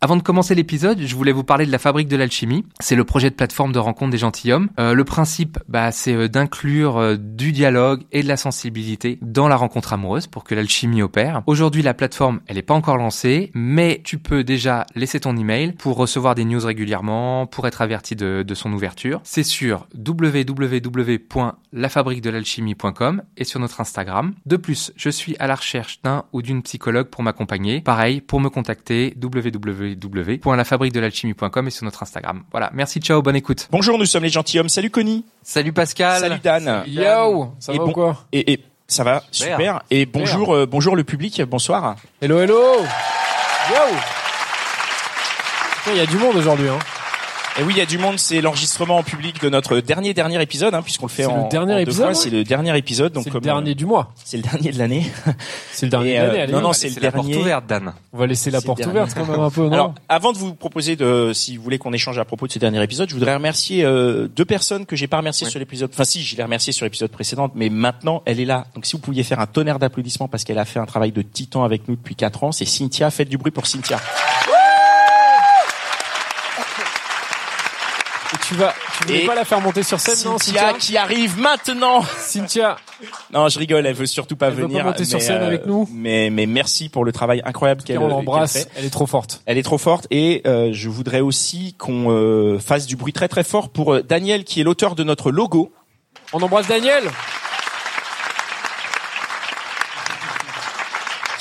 Avant de commencer l'épisode, je voulais vous parler de la Fabrique de l'Alchimie. C'est le projet de plateforme de rencontre des gentilshommes. Euh, le principe, bah, c'est euh, d'inclure euh, du dialogue et de la sensibilité dans la rencontre amoureuse pour que l'alchimie opère. Aujourd'hui, la plateforme, elle n'est pas encore lancée, mais tu peux déjà laisser ton email pour recevoir des news régulièrement, pour être averti de, de son ouverture. C'est sur www.lafabriquedelalchimie.com et sur notre Instagram. De plus, je suis à la recherche d'un ou d'une psychologue pour m'accompagner. Pareil, pour me contacter, www.lafabriquedelalchimie.com et sur notre Instagram. Voilà, merci, ciao, bonne écoute. Bonjour, nous sommes les gentilshommes. Salut Connie. Salut Pascal. Salut Dan. Yo, ça Et va bon- ou quoi Et, et ça va super. Et bonjour, euh, bonjour le public. Bonsoir. Hello, hello Yo Il y a du monde aujourd'hui, hein. Et oui, il y a du monde. C'est l'enregistrement en public de notre dernier dernier épisode, hein, puisqu'on le fait C'est le en, dernier en deux épisode, fois. ouais. C'est le dernier épisode. Donc C'est le dernier euh, du mois. c'est le dernier de l'année. C'est le dernier Et, de euh, l'année, allez. non, non, on c'est le la porte dernier. ouverte, Dan. va laisser la c'est porte ouverte quand même un peu, non Alors, avant de vous proposer de, si vous voulez qu'on échange à propos de ce dernier épisode, je voudrais remercier euh, deux personnes que j'ai pas remerciées sur l'épisode. Enfin, si, je l'ai remercié sur l'épisode précédent, mais maintenant, elle est là. Donc, si vous pouviez faire un tonnerre d'applaudissements parce qu'elle a fait un travail de titan avec nous depuis quatre ans, c'est Cynthia. Faites du bruit pour Cynthia. Tu vas, tu voulais pas la faire monter sur scène, non, Cynthia Cynthia qui arrive maintenant. Cynthia, Non, je rigole. Elle veut surtout pas Elle veut pas venir. monter sur scène avec nous Mais, mais merci pour le travail incroyable qu'elle on qu'elle l'embrasse, fait. elle est trop forte. Elle est trop forte et euh, je voudrais aussi qu'on euh, fasse du bruit très très fort pour euh, Daniel qui est l'auteur de notre logo. On embrasse Daniel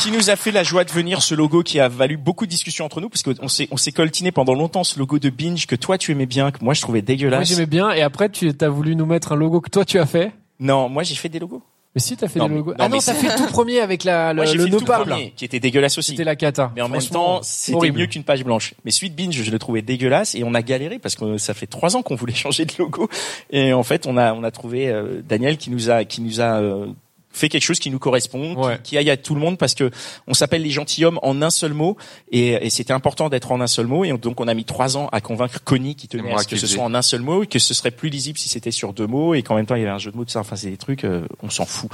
qui nous a fait la joie de venir ce logo qui a valu beaucoup de discussions entre nous parce qu'on s'est on s'est coltiné pendant longtemps ce logo de Binge que toi tu aimais bien que moi je trouvais Moi dégueulasse. j'aimais bien, et après tu as voulu nous mettre un logo que toi tu as fait? non, moi j'ai fait des logos. Mais si t'as fait Non, des logos. non, ah non, t'as fait le tout premier avec la, le, moi le fait tout nopal, là. premier qui était dégueulasse aussi. C'était la cata. Mais en même temps, c'était mieux qu'une page blanche. Mais Sweet Binge, je le trouvais dégueulasse et on a galéré parce que ça fait trois ans qu'on voulait changer de logo. Et en fait, on a on a trouvé euh, Daniel qui nous a qui nous a euh, fait quelque chose qui nous correspond, qui- Ouais. qui, aille à tout le monde parce que on s'appelle les gentilshommes en un seul mot et, et c'était important d'être en un seul mot et donc on a mis trois ans à convaincre Connie qui tenait à ce que ce soit en un seul mot et que ce serait plus lisible si c'était sur deux mots et qu'en même temps il y avait un jeu de mots de ça. Enfin, c'est des trucs, euh, on s'en fout.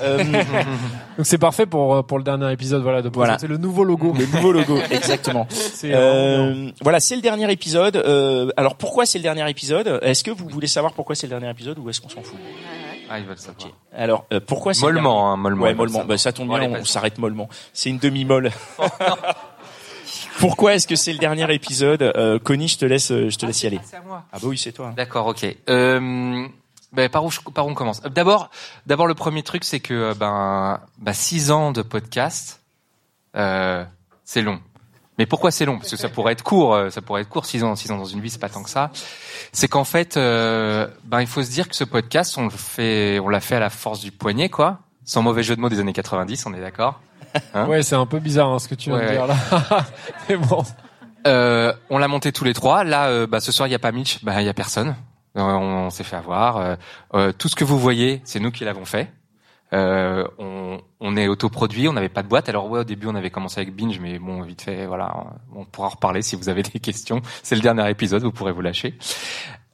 Euh, Donc c'est parfait pour euh, pour le dernier épisode, voilà, de Voilà. présenter le nouveau logo. le nouveau logo, exactement. Bien. Euh, voilà, c'est le dernier épisode. Euh, alors pourquoi c'est le dernier épisode? Est-ce que vous voulez savoir pourquoi c'est le dernier épisode ou est-ce qu'on s'en fout? Ah, ils veulent savoir. Alors euh, pourquoi c'est le Mollement, hein, mollement. Ouais, mollement. Bah, ça tombe bien, on s'arrête mollement. C'est une demi-molle. Pourquoi est-ce que c'est le dernier épisode euh, Connie, je te laisse, euh, je te laisse y aller. C'est à moi. Ah bah oui, c'est toi. D'accord, ok. Euh, ben, par où je- par où on commence D'abord, d'abord le premier truc, c'est que ben, ben six ans de podcast, euh, c'est long. Mais pourquoi c'est long? Parce que ça pourrait être court, euh, ça pourrait être court. Six ans, six ans dans une vie, c'est pas tant que ça. C'est qu'en fait, euh, ben il faut se dire que ce podcast, on le fait, on l'a fait à la force du poignet, quoi. Sans mauvais jeu de mots des années 90, on est d'accord? hein? Ouais, c'est un peu bizarre hein, ce que tu viens Ouais, de dire là. Mais bon. Euh, on l'a monté tous les trois. Là, euh, bah, ce soir, il y a pas Mitch, bah, il y a personne. Euh, on, on s'est fait avoir. Euh, tout ce que vous voyez, c'est nous qui l'avons fait. Euh, on, on est autoproduit, on n'avait pas de boîte. Alors ouais, au début, on avait commencé avec Binge, mais bon, vite fait, voilà, on pourra en reparler si vous avez des questions. C'est le dernier épisode, vous pourrez vous lâcher.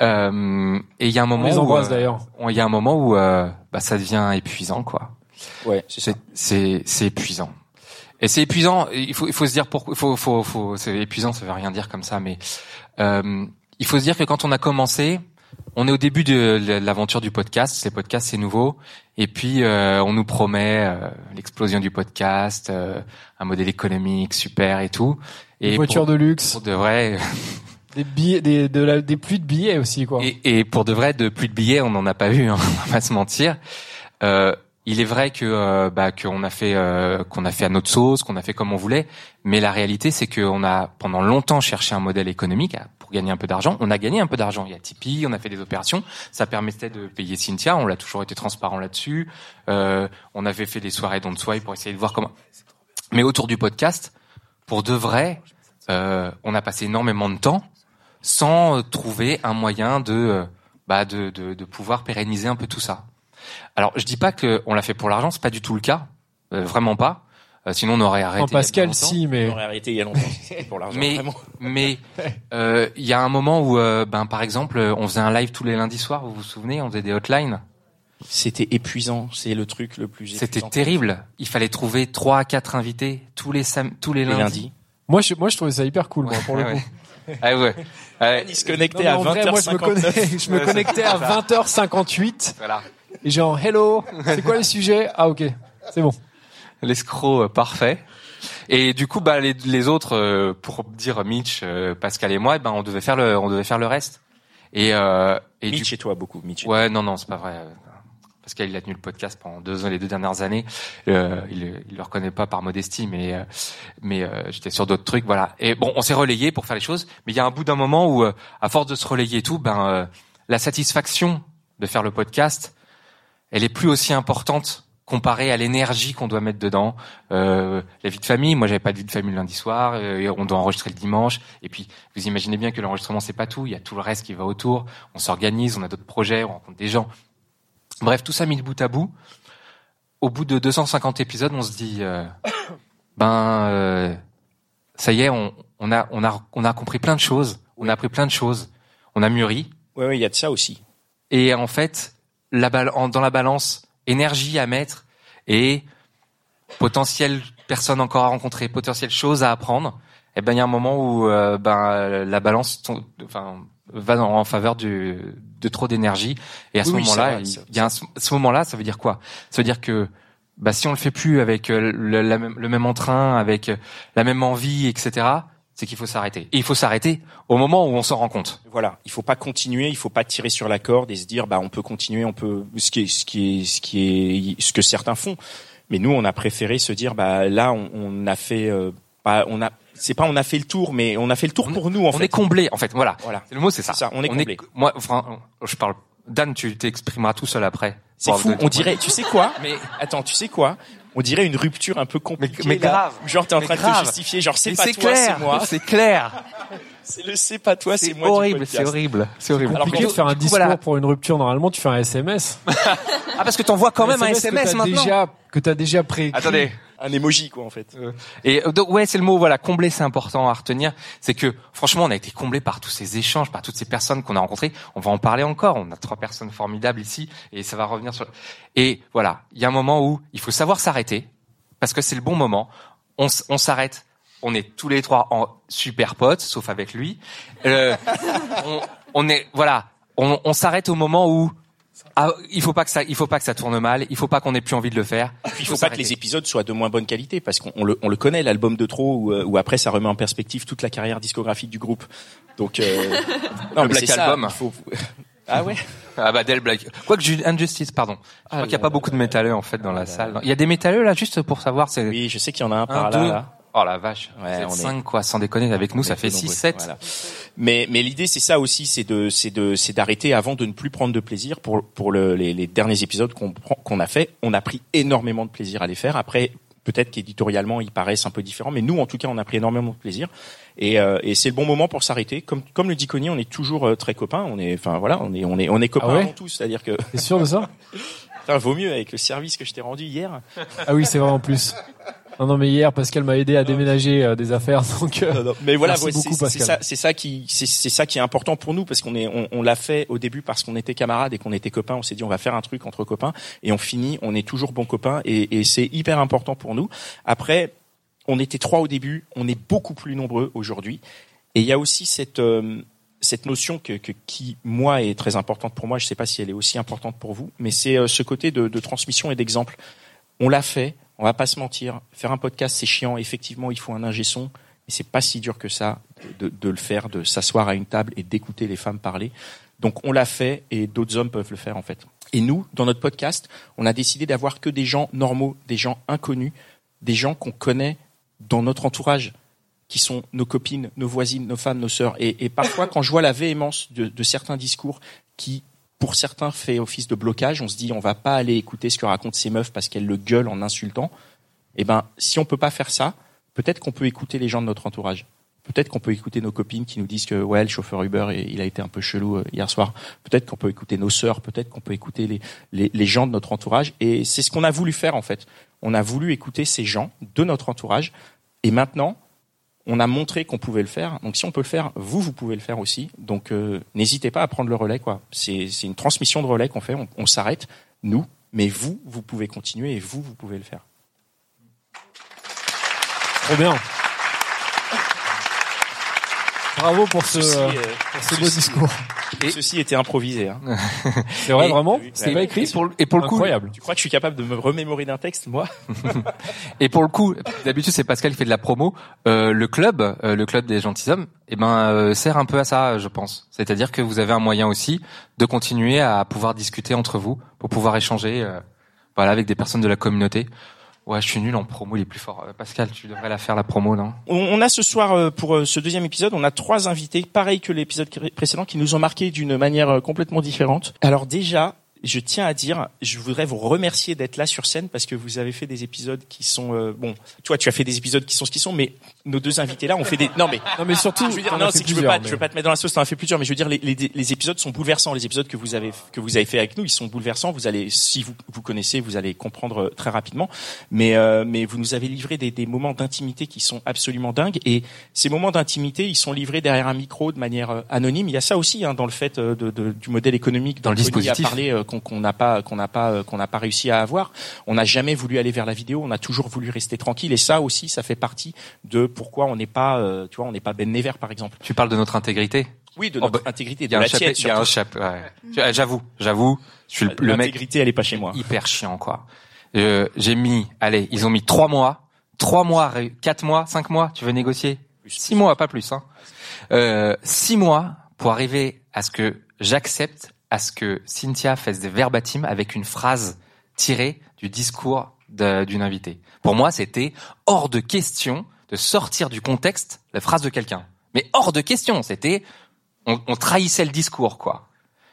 Euh, et il y a un On moment les où, euh, d'ailleurs. il y a un moment où euh, bah, ça devient épuisant, quoi. Ouais, c'est ça. C'est c'est c'est épuisant. Et c'est épuisant. Il faut il faut se dire pourquoi. Il faut faut faut. C'est épuisant. Ça veut rien dire comme ça, mais euh, il faut se dire que quand on a commencé, on est au début de l'aventure du podcast. Ces podcasts, c'est nouveau. Et puis euh, on nous promet euh, l'explosion du podcast, euh, un modèle économique super et tout. Et Des voitures pour, de luxe, pour de vrai. des billets, des, de la, des pluies de billets aussi quoi. Et, et pour de vrai, de plus de billets, on n'en a pas eu, hein, on va pas se mentir. Euh, il est vrai que euh, bah, qu'on a fait euh, qu'on a fait à notre sauce, qu'on a fait comme on voulait, mais la réalité c'est qu'on a pendant longtemps cherché un modèle économique à- pour gagner un peu d'argent. On a gagné un peu d'argent. Il y a Tipeee, on a fait des opérations. Ça permettait de payer Cynthia. On l'a toujours été transparent là-dessus. Euh, on avait fait des soirées don't swipe pour essayer de voir comment. Mais autour du podcast, pour de vrai, euh, on a passé énormément de temps sans trouver un moyen de, euh, bah, de, de, de pouvoir pérenniser un peu tout ça. Alors, je dis pas que on l'a fait pour l'argent, c'est pas du tout le cas, euh, vraiment pas. Euh, sinon, on aurait arrêté. En il y a bien Pascal, si, On mais aurait arrêté il y a longtemps. C'était pour l'argent, Mais mais euh, il y a un moment où, euh, ben par exemple, on faisait un live tous les lundis soirs. Vous vous souvenez On faisait des hotlines. C'était épuisant. C'est le truc le plus C'était terrible. Il fallait trouver trois à quatre invités tous les sam tous les Les lundis. lundis. moi, je, moi, je trouvais ça hyper cool, moi, pour le coup. Ah ouais. Ouais, Il se Non, connectait à en vrai, moi, je me, 20h59. connais- je me connectais à 20h58 voilà. et genre, hello, c'est quoi le sujet? Ah, ok, c'est bon. L'escroc euh, parfait. Et du coup, bah les, les autres, euh, pour dire Mitch, euh, Pascal et moi, eh ben on devait faire le, on devait faire le reste. Et, euh, et du Mitch et toi beaucoup. Mitch. et Ouais, non, non, c'est pas vrai. Pascal, il a tenu le podcast pendant deux ans, les deux dernières années. Euh, il, il le reconnaît pas par modestie, mais mais euh, j'étais sur d'autres trucs, voilà. Et bon, on s'est relayé pour faire les choses, mais il y a un bout d'un moment où, à force de se relayer et tout, ben euh, la satisfaction de faire le podcast, elle est plus aussi importante comparée à l'énergie qu'on doit mettre dedans. Euh, la vie de famille, moi j'avais pas de vie de famille le lundi soir, euh, on doit enregistrer le dimanche. Et puis vous imaginez bien que l'enregistrement c'est pas tout, il y a tout le reste qui va autour. On s'organise, on a d'autres projets, on rencontre des gens. Bref, tout ça mis de bout à bout. Au bout de 250 épisodes, on se dit, euh, ben, euh, ça y est, on, on a, on a, on a compris plein de choses, on a appris plein de choses, on a mûri. Ouais, il y a de ça aussi. Et en fait, la bal- en- dans la balance, énergie à mettre et potentielle personne encore à rencontrer, potentielle chose à apprendre. Et ben il y a un moment où euh, ben la balance enfin va dans- en faveur du, de trop d'énergie et à ce Oui, moment-là il y a un, ce moment-là ça veut dire quoi? Ça veut dire que bah si on le fait plus avec euh, le, la même, le même entrain avec euh, la même envie etc c'est qu'il faut s'arrêter et il faut s'arrêter au moment où on s'en rend compte Voilà, il faut pas continuer, il faut pas tirer sur la corde et se dire bah on peut continuer, on peut ce qui est ce qui est ce qui est ce que certains font. Mais nous on a préféré se dire bah là on, on a fait euh, pas on a c'est pas on a fait le tour mais on a fait le tour On est- pour nous en on fait. est comblé en fait voilà Voilà. le mot c'est ça. Ça, on est comblé. moi enfin je parle Dan tu t'exprimeras tout seul après C'est fou, on dirait tu sais quoi mais Attends, tu sais quoi On dirait une rupture un peu compliquée. mais grave. Genre t'es en Mais train de te justifier, genre c'est pas toi, c'est moi. c'est clair C'est le c'est pas toi, c'est moi. horrible c'est horrible c'est horrible Alors Compliqué que- de faire un discours voilà. pour une rupture. Normalement, tu fais un SMS. ah parce que t'envoies quand même un que SMS t'as maintenant Déjà, que t'as déjà préécrit. attendez Un emoji quoi en fait. Et euh, donc, ouais, c'est le mot. Voilà, combler, c'est important à retenir. C'est que franchement, on a été comblé par tous ces échanges, par toutes ces personnes qu'on a rencontrées. On va en parler encore. On a trois personnes formidables ici, et ça va revenir sur. Et voilà, il y a un moment où il faut savoir s'arrêter parce que c'est le bon moment. On s'arrête. On est tous les trois en super potes, sauf avec lui. Euh, on, on est voilà, on, on s'arrête au moment où ah, il faut pas que ça, il faut pas que ça tourne mal. Il faut pas qu'on ait plus envie de le faire. Puis il faut pas que les épisodes soient de moins bonne qualité parce qu'on on le, on le connaît l'album de trop où, euh, où après ça remet en perspective toute la carrière discographique du groupe. Donc euh, non, Le Black ça, Album. il faut- Ah ouais? Ah bah Del Black. Quoique Ju- Injustice, pardon. Je crois qu'il n'y a pas beaucoup de métalleux en fait dans la salle. Il y a des métalleux là juste pour savoir. Oui, je sais qu'il y en a un un, par deux. là. Oh la vache. Ouais, on est- cinq quoi, sans déconner. Avec nous, ça On est fait peu 6, nombreux. 7. Voilà. Mais mais l'idée c'est ça aussi, c'est de c'est de c'est d'arrêter avant de ne plus prendre de plaisir pour pour le, les, les derniers épisodes qu'on prend- qu'on a fait. On a pris énormément de plaisir à les faire. Après peut-être qu'éditorialement ils paraissent un peu différents, mais nous en tout cas on a pris énormément de plaisir et, euh, et c'est le bon moment pour s'arrêter. Comme comme le dit Conny, on est toujours euh, très copains. On est enfin voilà, on est on est on est copains Ah ouais avant tout. C'est-à-dire que T'es sûr de ça? Putain, vaut mieux avec le service que je t'ai rendu hier. Ah oui, c'est vrai en plus. Non, non, mais hier, Pascal m'a aidé à déménager euh, des affaires, donc. euh, Mais voilà, ouais, c'est ça, c'est ça qui, c'est ça qui est important pour nous parce qu'on est, on, on l'a fait au début parce qu'on était camarades et qu'on était copains. On s'est dit on va faire un truc entre copains et on finit, on est toujours bons copains et, et c'est hyper important pour nous. Après, on était trois au début, on est beaucoup plus nombreux aujourd'hui et il y a aussi cette euh, cette notion que, que qui moi est très importante pour moi. Je sais pas si elle est aussi importante pour vous, mais c'est euh, ce côté de, de transmission et d'exemple. On l'a fait, on va pas se mentir. Faire un podcast, c'est chiant. Effectivement, il faut un ingé son. Et c'est pas si dur que ça de, le faire, de s'asseoir à une table et d'écouter les femmes parler. Donc on l'a fait et d'autres hommes peuvent le faire en fait. Et nous, dans notre podcast, on a décidé d'avoir que des gens normaux, des gens inconnus, des gens qu'on connaît dans notre entourage, qui sont nos copines, nos voisines, nos femmes, nos sœurs. Et, parfois, quand je vois la véhémence de certains discours qui, pour certains, fait office de blocage, on se dit on va pas aller écouter ce que racontent ces meufs parce qu'elles le gueulent en insultant. Eh ben, si on peut pas faire ça, peut-être qu'on peut écouter les gens de notre entourage. Peut-être qu'on peut écouter nos copines qui nous disent que ouais le chauffeur Uber il a été un peu chelou euh, hier soir. Peut-être qu'on peut écouter nos sœurs. Peut-être qu'on peut écouter les, les, les gens de notre entourage. Et c'est ce qu'on a voulu faire en fait. On a voulu écouter ces gens de notre entourage. Et maintenant, on a montré qu'on pouvait le faire. Donc si on peut le faire, vous vous pouvez le faire aussi. Donc euh, n'hésitez pas à prendre le relais quoi. C'est une transmission de relais qu'on fait. On, on s'arrête nous, mais vous vous pouvez continuer et vous vous pouvez le faire. Trop bien. Bravo pour ce, Ceci, euh, euh, pour ce beau ceci- discours. Ceci était improvisé. Hein. C'est vrai, Et- vraiment oui, C'était ouais. pas Et écrit pour, le- et pour le coup, Incroyable. Tu crois que je suis capable de me remémorer d'un texte, moi et pour le coup, d'habitude c'est Pascal qui fait de la promo. Euh, le club, euh, le club des gentilshommes, eh ben euh, sert un peu à ça, je pense. C'est-à-dire que vous avez un moyen aussi de continuer à pouvoir discuter entre vous, pour pouvoir échanger, euh, voilà, avec des personnes de la communauté. Ouais, je suis nul en promo les plus forts. Euh, Pascal, tu devrais la faire la promo, non? On, a ce soir, euh, pour euh, ce deuxième épisode, on a trois invités, pareil que l'épisode précédent, qui nous ont marqué d'une manière complètement différente. Alors déjà, je tiens à dire, je voudrais vous remercier d'être là sur scène parce que vous avez fait des épisodes qui sont euh, bon. Toi, tu as fait des épisodes qui sont ce qu'ils sont, mais nos deux invités là ont fait des. Non mais Non, mais surtout, je veux dire, non, fait c'est que je veux pas, je veux pas te mettre dans la sauce, t'en as fait plusieurs, mais je veux dire, les, les, les épisodes sont bouleversants. Les épisodes que vous avez, que vous avez fait avec nous, ils sont bouleversants. Vous allez, si vous, vous connaissez, vous allez comprendre euh, très rapidement. Mais, euh, mais vous nous avez livré des, des moments d'intimité qui sont absolument dingues. Et ces moments d'intimité, ils sont livrés derrière un micro de manière euh, anonyme. Il y a ça aussi, hein, dans le fait euh, de, de- du modèle économique Dans le dispositif. a parlé, euh, qu'on n'a pas, qu'on n'a pas, euh, qu'on n'a pas réussi à avoir. On n'a jamais voulu aller vers la vidéo. On a toujours voulu rester tranquille. Et ça aussi, ça fait partie de pourquoi on n'est pas, euh, tu vois, on n'est pas Ben Never, par exemple. Tu parles de notre intégrité Oui, de Oh, notre bah, intégrité, Il de y a un la chap- tienne, il y a un surtout. chap- ouais. Tu- euh, J'avoue, j'avoue, je suis le, mec L'intégrité, elle est pas chez moi. hyper chiant, quoi. Euh, J'ai mis, allez, ils ont mis trois mois, trois mois, quatre mois, cinq mois. Tu veux négocier Six mois, pas plus. Hein. Euh, six mois pour arriver à ce que j'accepte à ce que Cynthia fasse des verbatim avec une phrase tirée du discours d'une invitée. Pour moi, c'était hors de question de sortir du contexte la phrase de quelqu'un. Mais hors de question, c'était on, trahissait le discours, quoi.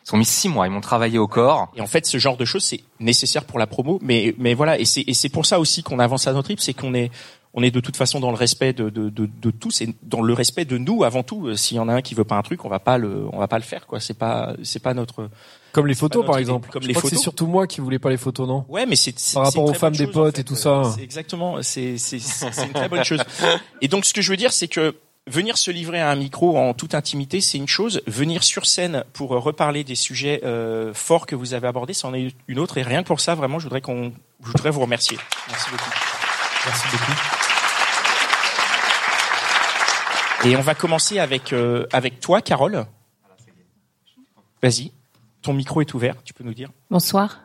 Ils ont mis six mois, ils m'ont travaillé au corps. Et en fait, ce genre de choses, c'est nécessaire pour la promo, mais mais voilà, et c'est pour ça aussi qu'on avance à notre rythme, c'est qu'on est on est de toute façon dans le respect de, de, de, de tous et dans le respect de nous avant tout. Euh, S'il y en a un qui veut pas un truc, on va pas le on va pas le faire quoi. C'est pas c'est pas notre Comme les photos, par exemple. Comme Je les crois que c'est photos. surtout moi qui voulais pas les photos, non? Ouais, mais c'est Par rapport aux femmes des potes en et tout ça. C'est exactement, c'est c'est c'est c'est une très bonne chose. Et donc ce que je veux dire, c'est que venir se livrer à un micro en toute intimité, c'est une chose. Venir sur scène pour euh, reparler des sujets euh, forts que vous avez abordés, c'en est une autre. Et rien que pour ça, vraiment, je voudrais qu'on, je voudrais vous remercier. Merci beaucoup. Merci beaucoup. Et on va commencer avec euh, avec toi, Carole. Vas-y. Ton micro est ouvert. Tu peux nous dire. Bonsoir.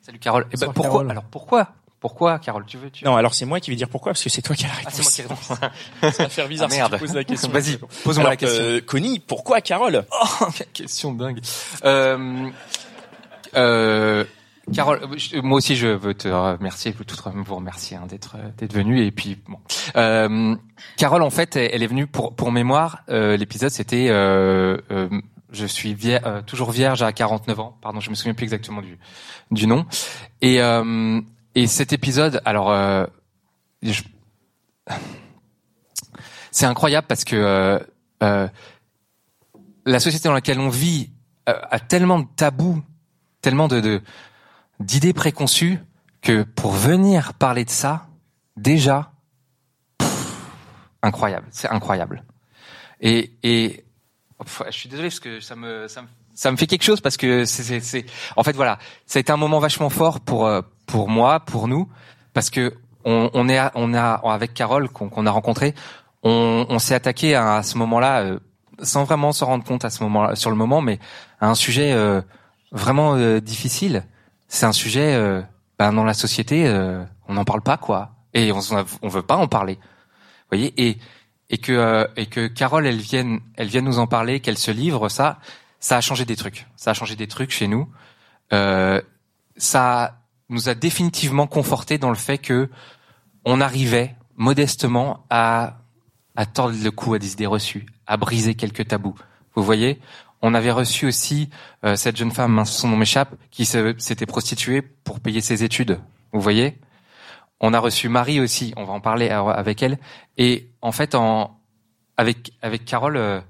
Salut Carole. Eh ben, Bonsoir, pourquoi Carole. Alors pourquoi? Pourquoi Carole? Tu veux tu... Non, alors c'est moi qui vais dire pourquoi, parce que c'est toi qui as la Ah, réponse. c'est moi qui réponds. Ça va faire bizarre Ah, si merde. tu poses la question. Vas-y, pose-moi la question. euh, Connie, pourquoi Carole? Oh, quelle question dingue. Euh, euh, Carole, euh, moi aussi je veux te remercier, tout vous remercier hein, d'être d'être venu et puis bon. Euh, Carole en fait, elle est venue pour pour mémoire. euh, L'épisode c'était euh, euh, je suis vier- euh, toujours vierge à 49 ans. Pardon, je me souviens plus exactement du du nom. Et euh, et cet épisode, alors euh, je- c'est incroyable parce que euh, euh, la société dans laquelle on vit euh, a tellement de tabous, tellement de de- d'idées préconçues que pour venir parler de ça, déjà, pff, incroyable, c'est incroyable. Et et je suis désolé parce que ça me ça me ça me fait quelque chose parce que c'est en fait voilà, ça a été un moment vachement fort pour euh, pour moi, pour nous parce que on, on est on a avec Carole qu'on qu'on a rencontré, on, on s'est attaqué à, à ce moment-là euh, sans vraiment se rendre compte à ce moment sur le moment, mais à un sujet euh, vraiment euh, difficile. C'est un sujet euh, ben, dans la société, euh, on n'en parle pas quoi, et on, on veut pas en parler. Vous voyez, et que euh, Carole, elle vienne, elle vienne nous en parler, qu'elle se livre, ça, ça a changé des trucs. Ça a changé des trucs chez nous. Euh, ça nous a définitivement conforté dans le fait que on arrivait modestement à à tordre le cou à des idées reçues, à briser quelques tabous. Vous voyez, on avait reçu aussi euh, cette jeune femme, mince, son nom m'échappe, qui s'était prostituée pour payer ses études. Vous voyez, on a reçu Marie aussi. On va en parler avec elle. Et en fait, avec avec Carole, euh,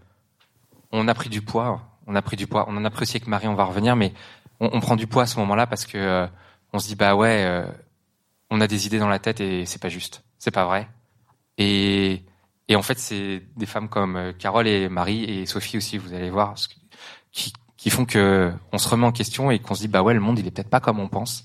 on a pris du poids. On a pris du poids. On en a pris aussi avec Marie. On va revenir, mais on, prend du poids à ce moment-là parce que euh, on se dit bah ouais, on a des idées dans la tête et c'est pas juste, c'est pas vrai. Et et en fait, c'est des femmes comme Carole et Marie et Sophie aussi. Vous allez voir qui qui font que on se remet en question et qu'on se dit bah ouais, le monde il est peut-être pas comme on pense.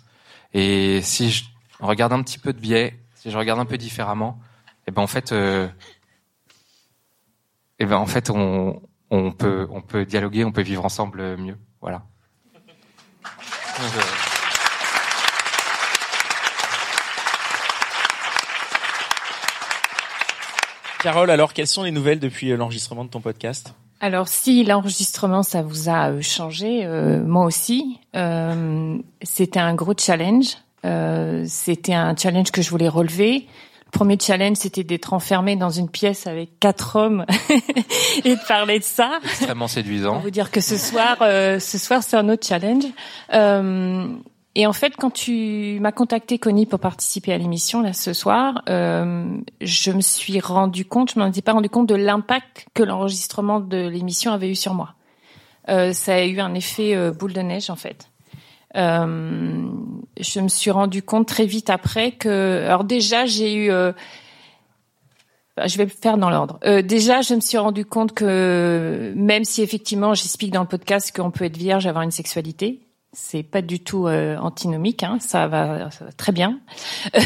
Et si je regarde un petit peu de biais, si je regarde un peu différemment, et eh ben en fait, euh, et eh ben en fait on, on peut on peut dialoguer, on peut vivre ensemble mieux. Voilà. Carole, alors quelles sont les nouvelles depuis l'enregistrement de ton podcast? Alors si l'enregistrement ça vous a euh, changé, euh, moi aussi, euh, c'était un gros challenge. c'était un challenge que je voulais relever. Le premier challenge, c'était d'être enfermé dans une pièce avec quatre hommes et de parler de ça. Extrêmement séduisant. Pour vous dire que ce soir, ce soir, c'est un autre challenge. Et en fait, quand tu m'as contacté, Connie, pour participer à l'émission là ce soir, euh, je me suis rendu compte, je m'en étais pas rendu compte de l'impact que l'enregistrement de l'émission avait eu sur moi. Euh, ça a eu un effet euh, boule de neige en fait. Euh, je me suis rendu compte très vite après que, alors déjà j'ai eu, euh, je vais le faire dans l'ordre. déjà, je me suis rendu compte que même si effectivement j'explique dans le podcast qu'on peut être vierge, avoir une sexualité, c'est pas du tout euh, antinomique, hein, ça, va, ça, va, très bien.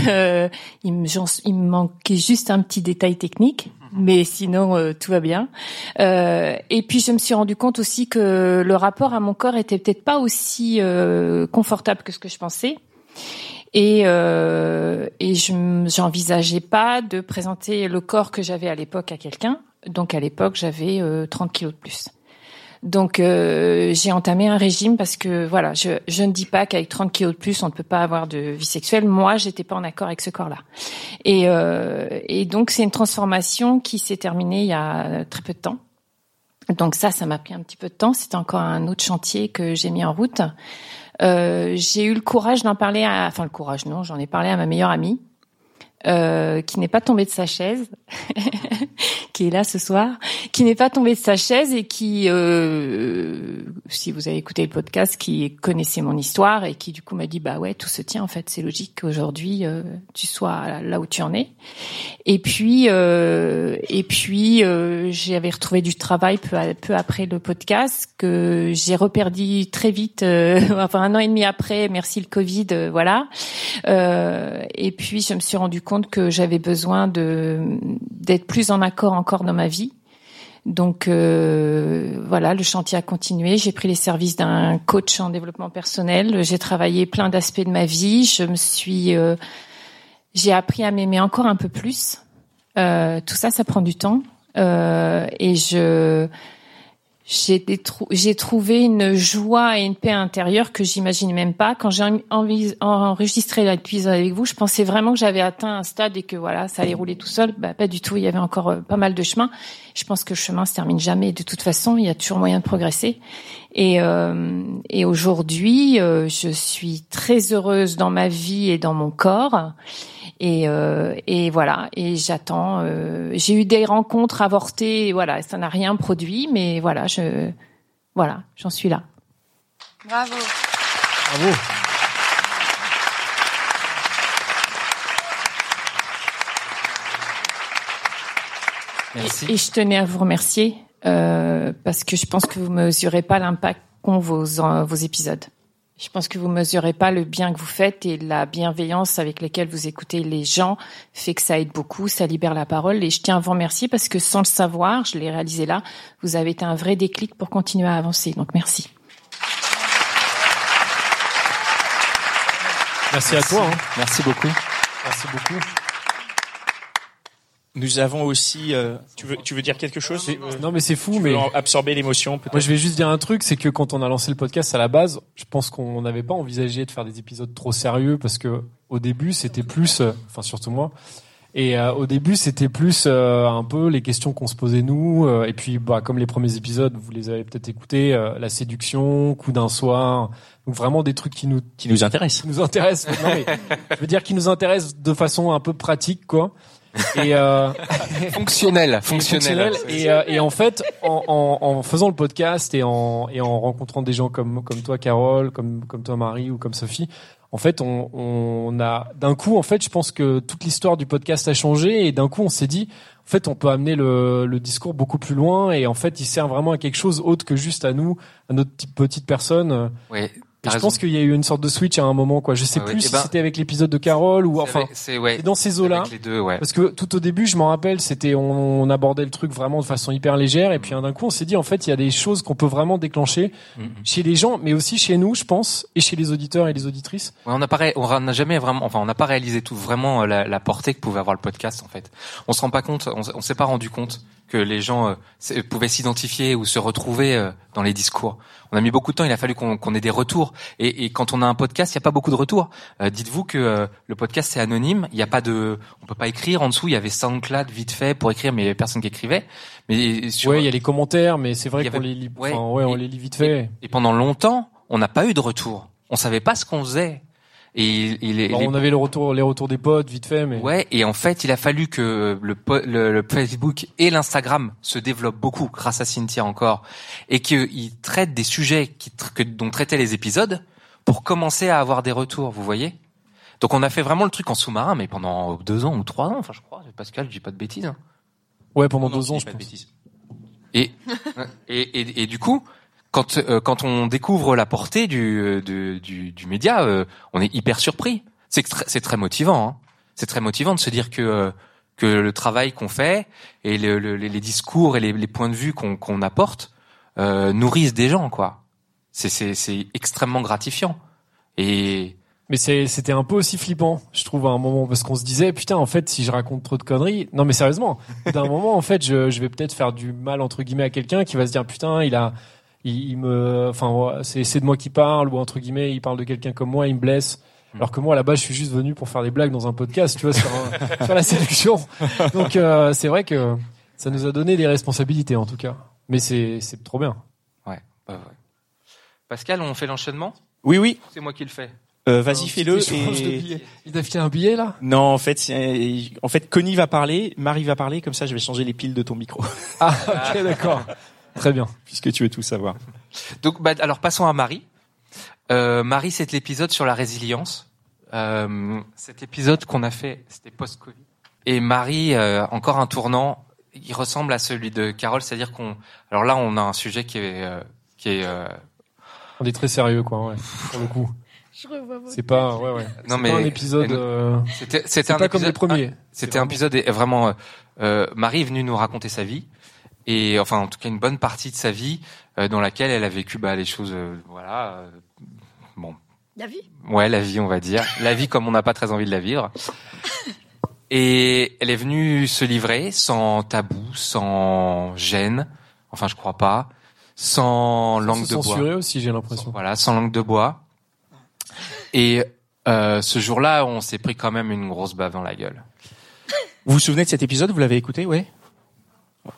Euh, il, me, il, me, manquait juste un petit détail technique, mais sinon euh, tout va bien. Euh, et puis je me suis rendu compte aussi que le rapport à mon corps était peut-être pas aussi confortable que ce que je pensais. Et, et je j'envisageais pas de présenter le corps que j'avais à l'époque à quelqu'un. Donc à l'époque j'avais 30 kilos de plus. Donc euh, j'ai entamé un régime parce que voilà, je, je ne dis pas qu'avec 30 kilos de plus on ne peut pas avoir de vie sexuelle. Moi, j'étais pas en accord avec ce corps-là. Et, euh, et donc c'est une transformation qui s'est terminée il y a très peu de temps. Donc ça, ça m'a pris un petit peu de temps. C'était encore un autre chantier que j'ai mis en route. Euh, j'ai eu le courage d'en parler à, enfin le courage non, j'en ai parlé à ma meilleure amie euh, qui n'est pas tombé de sa chaise, qui est là ce soir, qui n'est pas tombé de sa chaise et qui, euh, si vous avez écouté le podcast, qui connaissait mon histoire et qui du coup m'a dit bah ouais tout se tient en fait, c'est logique qu'aujourd'hui euh, tu sois là où tu en es. Et puis euh, et puis j'avais retrouvé du travail peu, peu après le podcast que j'ai reperdu très vite, enfin un an et demi après, merci le Covid, voilà. et puis je me suis rendu compte que j'avais besoin de d'être plus en accord encore dans ma vie. Donc euh, voilà, le chantier a continué. J'ai pris les services d'un coach en développement personnel. J'ai travaillé plein d'aspects de ma vie. Je me suis, euh, j'ai appris à m'aimer encore un peu plus. Euh, tout ça, ça prend du temps. et je j'ai trouvé une joie et une paix intérieure que j'imagine même pas. Quand j'ai enregistré l'épisode avec vous, je pensais vraiment que j'avais atteint un stade et que voilà, ça allait rouler tout seul. Bah, pas du tout. Il y avait encore euh, pas mal de chemin. Je pense que le chemin se termine jamais. De toute façon, il y a toujours moyen de progresser. Et, euh, et aujourd'hui, euh, je suis très heureuse dans ma vie et dans mon corps. Et, euh, et voilà. Et j'attends. Euh, j'ai eu des rencontres avortées. Voilà, ça n'a rien produit, mais voilà, je, voilà, j'en suis là. Bravo. Bravo. Merci. Et, je tenais à vous remercier euh, parce que je pense que vous mesurez pas l'impact qu'ont vos, vos épisodes. Je pense que vous mesurez pas le bien que vous faites et la bienveillance avec laquelle vous écoutez les gens fait que ça aide beaucoup, ça libère la parole et je tiens à vous remercier parce que sans le savoir, je l'ai réalisé là, vous avez été un vrai déclic pour continuer à avancer. Donc merci. Merci, à toi. Hein. Merci beaucoup. Merci beaucoup. Nous avons aussi. Euh, tu veux tu veux dire quelque chose? Non, mais c'est fou. mais absorber l'émotion. Moi, je vais juste dire un truc, c'est que quand on a lancé le podcast à la base, je pense qu'on n'avait pas envisagé de faire des épisodes trop sérieux parce que au début, c'était plus, euh, enfin surtout moi, Et euh, au début, c'était plus euh, un peu les questions qu'on se posait nous. euh, et puis, bah, comme les premiers épisodes, vous les avez peut-être écoutés, euh, la séduction, coup d'un soir. Donc vraiment des trucs qui nous Qui nous intéresse. qui nous intéressent. Non, mais, je veux dire qui nous intéressent de façon un peu pratique, quoi. Et, euh, Fonctionnel, et fonctionnel. Et, euh, et en fait, en, en, en faisant le podcast et en, et en rencontrant des gens comme, comme toi, Carole, comme, comme toi, Marie, ou comme Sophie, en fait, on, on a d'un coup, en fait, je pense que toute l'histoire du podcast a changé et d'un coup, on s'est dit, en fait, on peut amener le, le discours beaucoup plus loin et en fait, il sert vraiment à quelque chose autre que juste à nous, à notre petite personne. T'as je raison. pense qu'il y a eu une sorte de switch à un moment, quoi. Je sais Ah plus Eh si ben, c'était avec l'épisode de Carole ou enfin. c'est ouais. dans ces eaux-là. Ouais. Parce que tout au début, je m'en rappelle, c'était on, on abordait le truc vraiment de façon hyper légère et puis d'un coup, on s'est dit en fait, il y a des choses qu'on peut vraiment déclencher Mhm. chez les gens, mais aussi chez nous, je pense, et chez les auditeurs et les auditrices. Ouais, on n'a on n'a jamais vraiment, enfin, on n'a pas réalisé tout vraiment euh, la, la portée que pouvait avoir le podcast en fait. On se rend pas compte, on s'est pas rendu compte que les gens euh, s- pouvaient s'identifier ou se retrouver euh, dans les discours. On a mis beaucoup de temps, il a fallu qu'on ait des retours. Et, et quand on a un podcast, il n'y a pas beaucoup de retours. Euh, Dites-vous que euh, le podcast c'est anonyme, il n'y a pas de, on peut pas écrire en dessous. Il y avait SoundCloud vite fait pour écrire, mais il y avait personne qui écrivait. Mais sur, Ouais, il y a les commentaires, mais c'est vrai qu'on les lit, ouais. enfin, ouais, on Et- les lit vite fait. et pendant longtemps, on n'a pas eu de retour. On savait pas ce qu'on faisait. Et il est, Bon, on avait le retour, les retours des potes vite fait, mais Ouais, et en fait, il a fallu que le, le, le Facebook et l'Instagram se développent beaucoup, grâce à Cynthia encore, et qu'ils traitent des sujets qui, que, dont traitaient les épisodes pour commencer à avoir des retours, vous voyez? Donc on a fait vraiment le truc en sous-marin, mais pendant deux ans ou trois ans, enfin je crois, Pascal, je dis pas de bêtises. hein. ouais, pendant Non, deux ans, je pas de pense. bêtises. Et, et, et, et du coup, quand, euh, quand on découvre la portée du, euh, du, du, du média, euh, on est hyper surpris. C'est tr- c'est très motivant. Hein. C'est très motivant de se dire que euh, que le travail qu'on fait et le, le- les discours et les, les points de vue qu'on qu'on apporte euh, nourrissent des gens, quoi. C'est c'est c'est extrêmement gratifiant. Et Mais c'était un peu aussi flippant, je trouve, à un moment, parce qu'on se disait, putain, en fait, si je raconte trop de conneries, non, mais sérieusement, d'un moment, en fait, je, je vais peut-être faire du mal entre guillemets à quelqu'un qui va se dire, putain, il a, il, il me, enfin, c'est de moi qui parle ou entre guillemets, il parle de quelqu'un comme moi, il me blesse. Alors que moi, à la base, je suis juste venu pour faire des blagues dans un podcast, tu vois, sur, un- sur la séduction. Donc, euh, c'est vrai que ça nous a donné des responsabilités, en tout cas. Mais c'est c'est trop bien. ouais, ouais, ouais. Pascal, on fait l'enchaînement? Oui, oui. C'est moi qui le fais. Euh, Vas-y, fais-le. Il Et... t'a filé un billet là? Non, en fait, en fait, Connie va parler, Marie va parler, comme ça, je vais changer les piles de ton micro, Ah, ok, d'accord. Très bien. puisque tu veux tout savoir. Donc, bah, alors passons à Marie. Euh, Marie, c'est l'épisode sur la résilience. Euh, cet épisode qu'on a fait, c'était post-Covid. Et Marie, euh, encore un tournant, il ressemble à celui de Carole, c'est-à-dire qu'on, alors là, on a un sujet qui est, euh, qui est, euh, On est très sérieux, quoi, ouais, pour le coup. Je revois C'est pas, ouais, ouais. Non, C'est mais- pas un épisode. euh, c'était, C'est c'était un pas comme les épisode- premiers. C'était un épisode et vraiment. Marie est venue nous raconter sa vie et enfin en tout cas une bonne partie de sa vie euh, dans laquelle elle a vécu bah, les choses. euh, voilà. euh, bon, La vie? Ouais, la vie, on va dire, la vie comme on n'a pas très envie de la vivre. Et elle est venue se livrer sans tabou, sans gêne. Enfin, je crois pas, sans langue de bois. censurer aussi, j'ai l'impression. Voilà, sans langue de bois. Et euh, ce jour-là, on s'est pris quand même une grosse bave dans la gueule. Vous vous souvenez de cet épisode? Vous l'avez écouté, ouais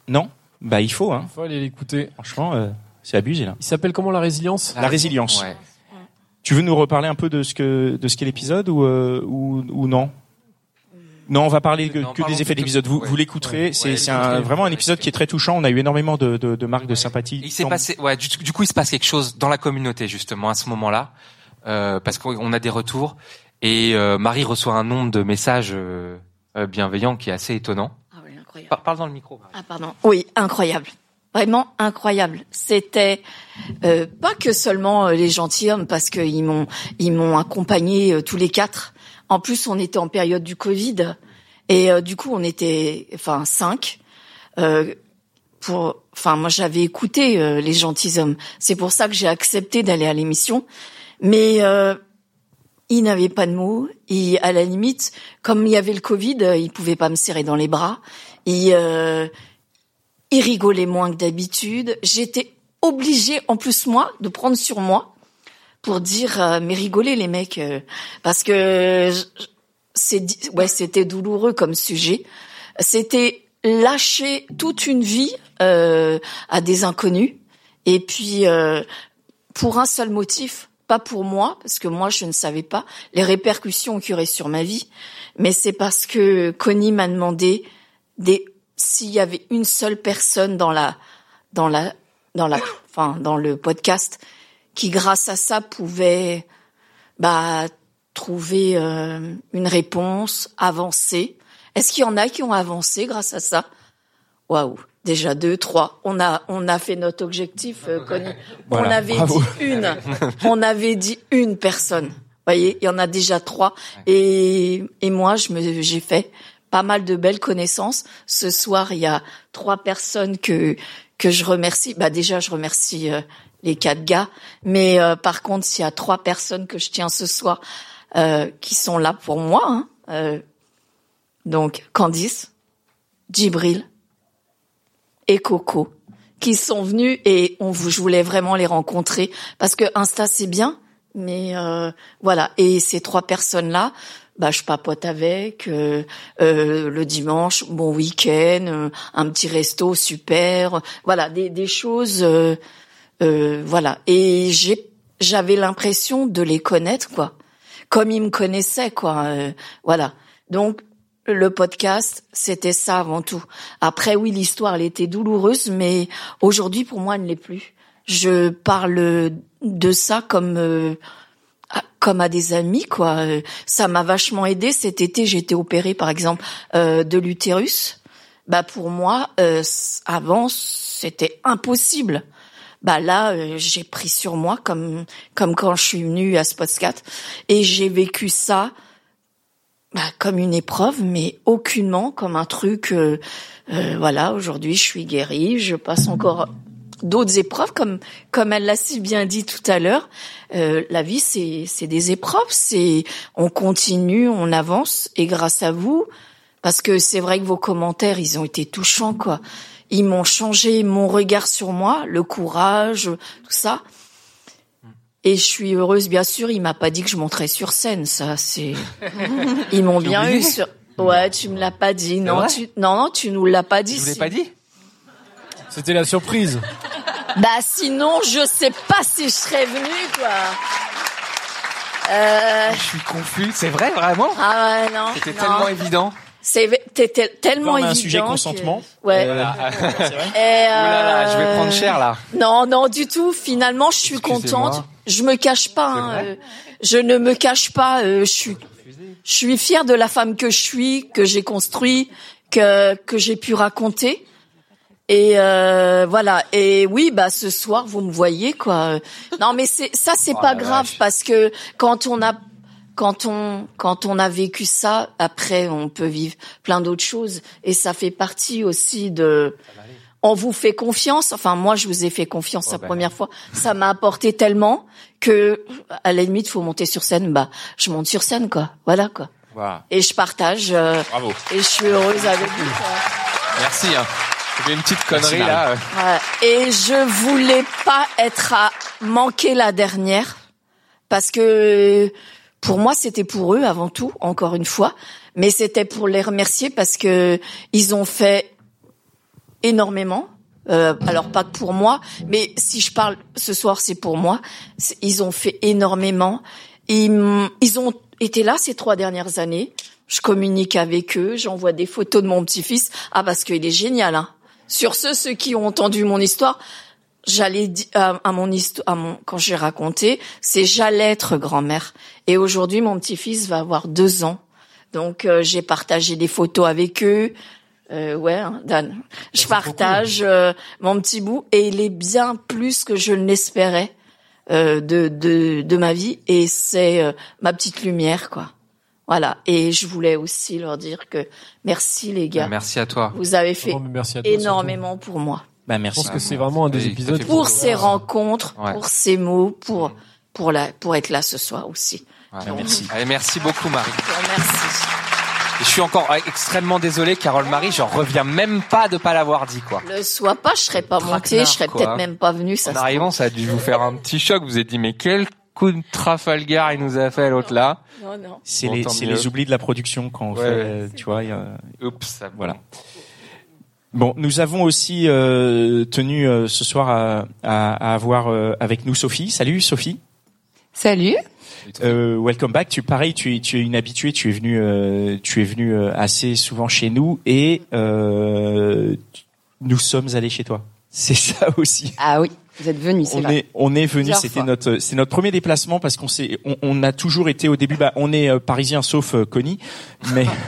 Non? Bah, il faut, hein. Faut aller l'écouter. Franchement, euh, c'est abusé là. Il s'appelle comment la résilience La résilience. Ouais. Tu veux nous reparler un peu de ce que de ce qu'est l'épisode ou, euh, ou ou non? Non, on va parler que, Non, que parlons des effets de l'épisode. Vous, ouais. vous l'écouterez. Ouais. C'est Ouais, c'est un, l'écouterez. vraiment un épisode qui est très touchant. On a eu énormément de, de, de marques de sympathie. Et il s'est passé, ouais, du, du coup, il se passe quelque chose dans la communauté justement à ce moment-là, euh, parce qu'on a des retours et euh, Marie reçoit un nombre de messages euh, euh, bienveillants qui est assez étonnant. Incroyable. Par- parle dans le micro. Marie. Ah pardon. Oui, incroyable. Vraiment incroyable. C'était euh, pas que seulement euh, les gentilshommes parce qu'ils m'ont ils m'ont accompagné euh, tous les quatre. En plus, on était en période du Covid et euh, du coup, on était enfin cinq. Euh, pour, enfin, moi, j'avais écouté euh, les gentilshommes. C'est pour ça que j'ai accepté d'aller à l'émission. Mais euh, ils n'avaient pas de mots. Et à la limite, comme il y avait le Covid, ils pouvaient pas me serrer dans les bras. Et euh, ils rigolaient moins que d'habitude. J'étais obligée, en plus moi, de prendre sur moi pour dire euh, mais rigolez les mecs, euh, parce que c'est ouais, c'était douloureux comme sujet. C'était lâcher toute une vie euh, à des inconnus et puis euh, pour un seul motif, pas pour moi parce que moi je ne savais pas les répercussions qu'il y aurait sur ma vie, mais c'est parce que Connie m'a demandé des s'il y avait une seule personne dans la dans la dans la enfin dans le podcast qui grâce à ça pouvait bah trouver euh, une réponse, avancer. Est-ce qu'il y en a qui ont avancé grâce à ça? Waouh, déjà deux, trois. On a on a fait notre objectif, euh, Connie. on avait bravo. dit une, on avait dit une personne. voyez, il y en a déjà trois. Et et moi, je me j'ai fait pas mal de belles connaissances. Ce soir, il y a trois personnes que que je remercie. Bah déjà, je remercie euh, les quatre gars. Mais euh, par contre, s'il y a trois personnes que je tiens ce soir euh, qui sont là pour moi, hein, euh, donc Candice, Djibril et Coco, qui sont venus et on vous, je voulais vraiment les rencontrer parce que Insta c'est bien, mais euh, voilà. Et ces trois personnes là. Bah, je papote avec euh, euh, le dimanche, bon week-end, euh, un petit resto super, voilà des, des choses, euh, euh, voilà. Et j'ai j'avais l'impression de les connaître quoi, comme ils me connaissaient quoi, voilà. Donc le podcast, c'était ça avant tout. Après, oui, l'histoire, elle était douloureuse, mais aujourd'hui, pour moi, elle ne l'est plus. Je parle de ça comme euh, comme à des amis, quoi. Euh, Ça m'a vachement aidé. Cet été, j'ai été opérée, par exemple, euh, de l'utérus. Bah pour moi, euh, avant, c'était impossible. Bah là, euh, j'ai pris sur moi comme comme quand je suis venue à Spotscat et j'ai vécu ça bah, comme une épreuve, mais aucunement comme un truc. euh, euh, voilà, aujourd'hui, je suis guérie, je passe encore d'autres épreuves, comme comme elle l'a si bien dit tout à l'heure. Euh, la vie, c'est c'est des épreuves, c'est on continue, on avance, et grâce à vous, parce que c'est vrai que vos commentaires, ils ont été touchants, quoi. Ils m'ont changé mon regard sur moi, le courage, tout ça. Et je suis heureuse, bien sûr. Il m'a pas dit que je monterais sur scène, ça. C'est. Ils m'ont bien eu sur. Ouais, tu me l'as pas dit. Non, tu. Non, non, tu nous l'as pas dit. Je vous l'ai si- pas dit C'était la surprise. Bah sinon, je sais pas si je serais venue, quoi. Euh... Je suis confus. C'est vrai, vraiment Ah ouais, non. C'était non. tellement évident. C'est t'étais tellement Là, on a un évident. sujet que- consentement. Ouais. Euh, c'est vrai. Et, là là, je vais euh, prendre cher là. Non, non, du tout. Finalement, je suis Excusez-moi. contente. Je me cache pas. hein, euh, Je ne me cache pas. euh, Je suis, je suis fière de la femme que je suis, que j'ai construit, que que j'ai pu raconter. Et euh, voilà. Et oui, bah ce soir, vous me voyez quoi. Non, mais c'est ça, c'est Oh pas grave vache. parce que quand on a quand on quand on a vécu ça, après on peut vivre plein d'autres choses et ça fait partie aussi de on vous fait confiance. Enfin, moi, je vous ai fait confiance la bah. première fois. Ça m'a apporté tellement que, à la limite, faut monter sur scène. Bah, je monte sur scène, quoi. Voilà, quoi. Et je partage. euh, Bravo. et je suis heureuse avec vous. Merci. Hein. J'ai une petite connerie là. Et je voulais pas être à manquer la dernière parce que pour moi c'était pour eux avant tout encore une fois. Mais c'était pour les remercier parce que ils ont fait énormément. Euh, alors pas que pour moi mais si je parle ce soir c'est pour moi. Ils ont fait énormément. Ils, ils ont été là ces trois dernières années. Je communique avec eux j'envoie des photos de mon petit-fils. Ah parce qu'il est génial hein sur ceux ceux qui ont entendu mon histoire j'allais à, à mon histoire, à mon quand j'ai raconté, c'est j'allais être grand-mère. Et aujourd'hui, mon petit-fils va avoir deux ans, donc euh, j'ai partagé des photos avec eux. Euh, ouais, hein, Dan, je partage euh, mon petit bout et il est bien plus que je ne l'espérais euh, de, de de ma vie et c'est euh, ma petite lumière quoi. Voilà. Et je voulais aussi leur dire que merci les gars, Merci à toi. vous avez fait merci à toi, énormément pour moi Bah Je merci. pense que c'est vraiment un des Oui, épisodes. fait pour beaucoup. ces rencontres, Ouais. pour ces mots, pour pour la pour être là ce soir aussi. Ouais, Donc, merci. Allez, merci beaucoup Marie. Je je suis encore extrêmement désolé Carole Marie, j'en reviens même pas de pas l'avoir dit quoi. Le sois pas, je serais pas montée, Traquenard, je serais peut-être même pas venue. Ça En arrivant, ça a dû vous faire un petit choc. Vous êtes dit mais quel coup de Trafalgar il nous a fait l'autre là. Non, non. C'est Bon, les, c'est les oublis de la production quand on Ouais, fait, euh, tu vois. il y a- Oups, Voilà. Bon, nous avons aussi euh, tenu euh, ce soir à, à, à avoir euh, avec nous Sophie. Salut Sophie. Salut. Euh, welcome back. Tu pareil, tu es tu es une habituée. Tu es venue euh, tu es venue euh, assez souvent chez nous et euh, tu- nous sommes allés chez toi. C'est ça aussi. Ah oui, vous êtes venu, c'est On vrai. est on est venu. C'était notre c'est notre premier déplacement parce qu'on s'est on, on a toujours été au début. Bah, on est euh, parisien sauf euh, Connie, mais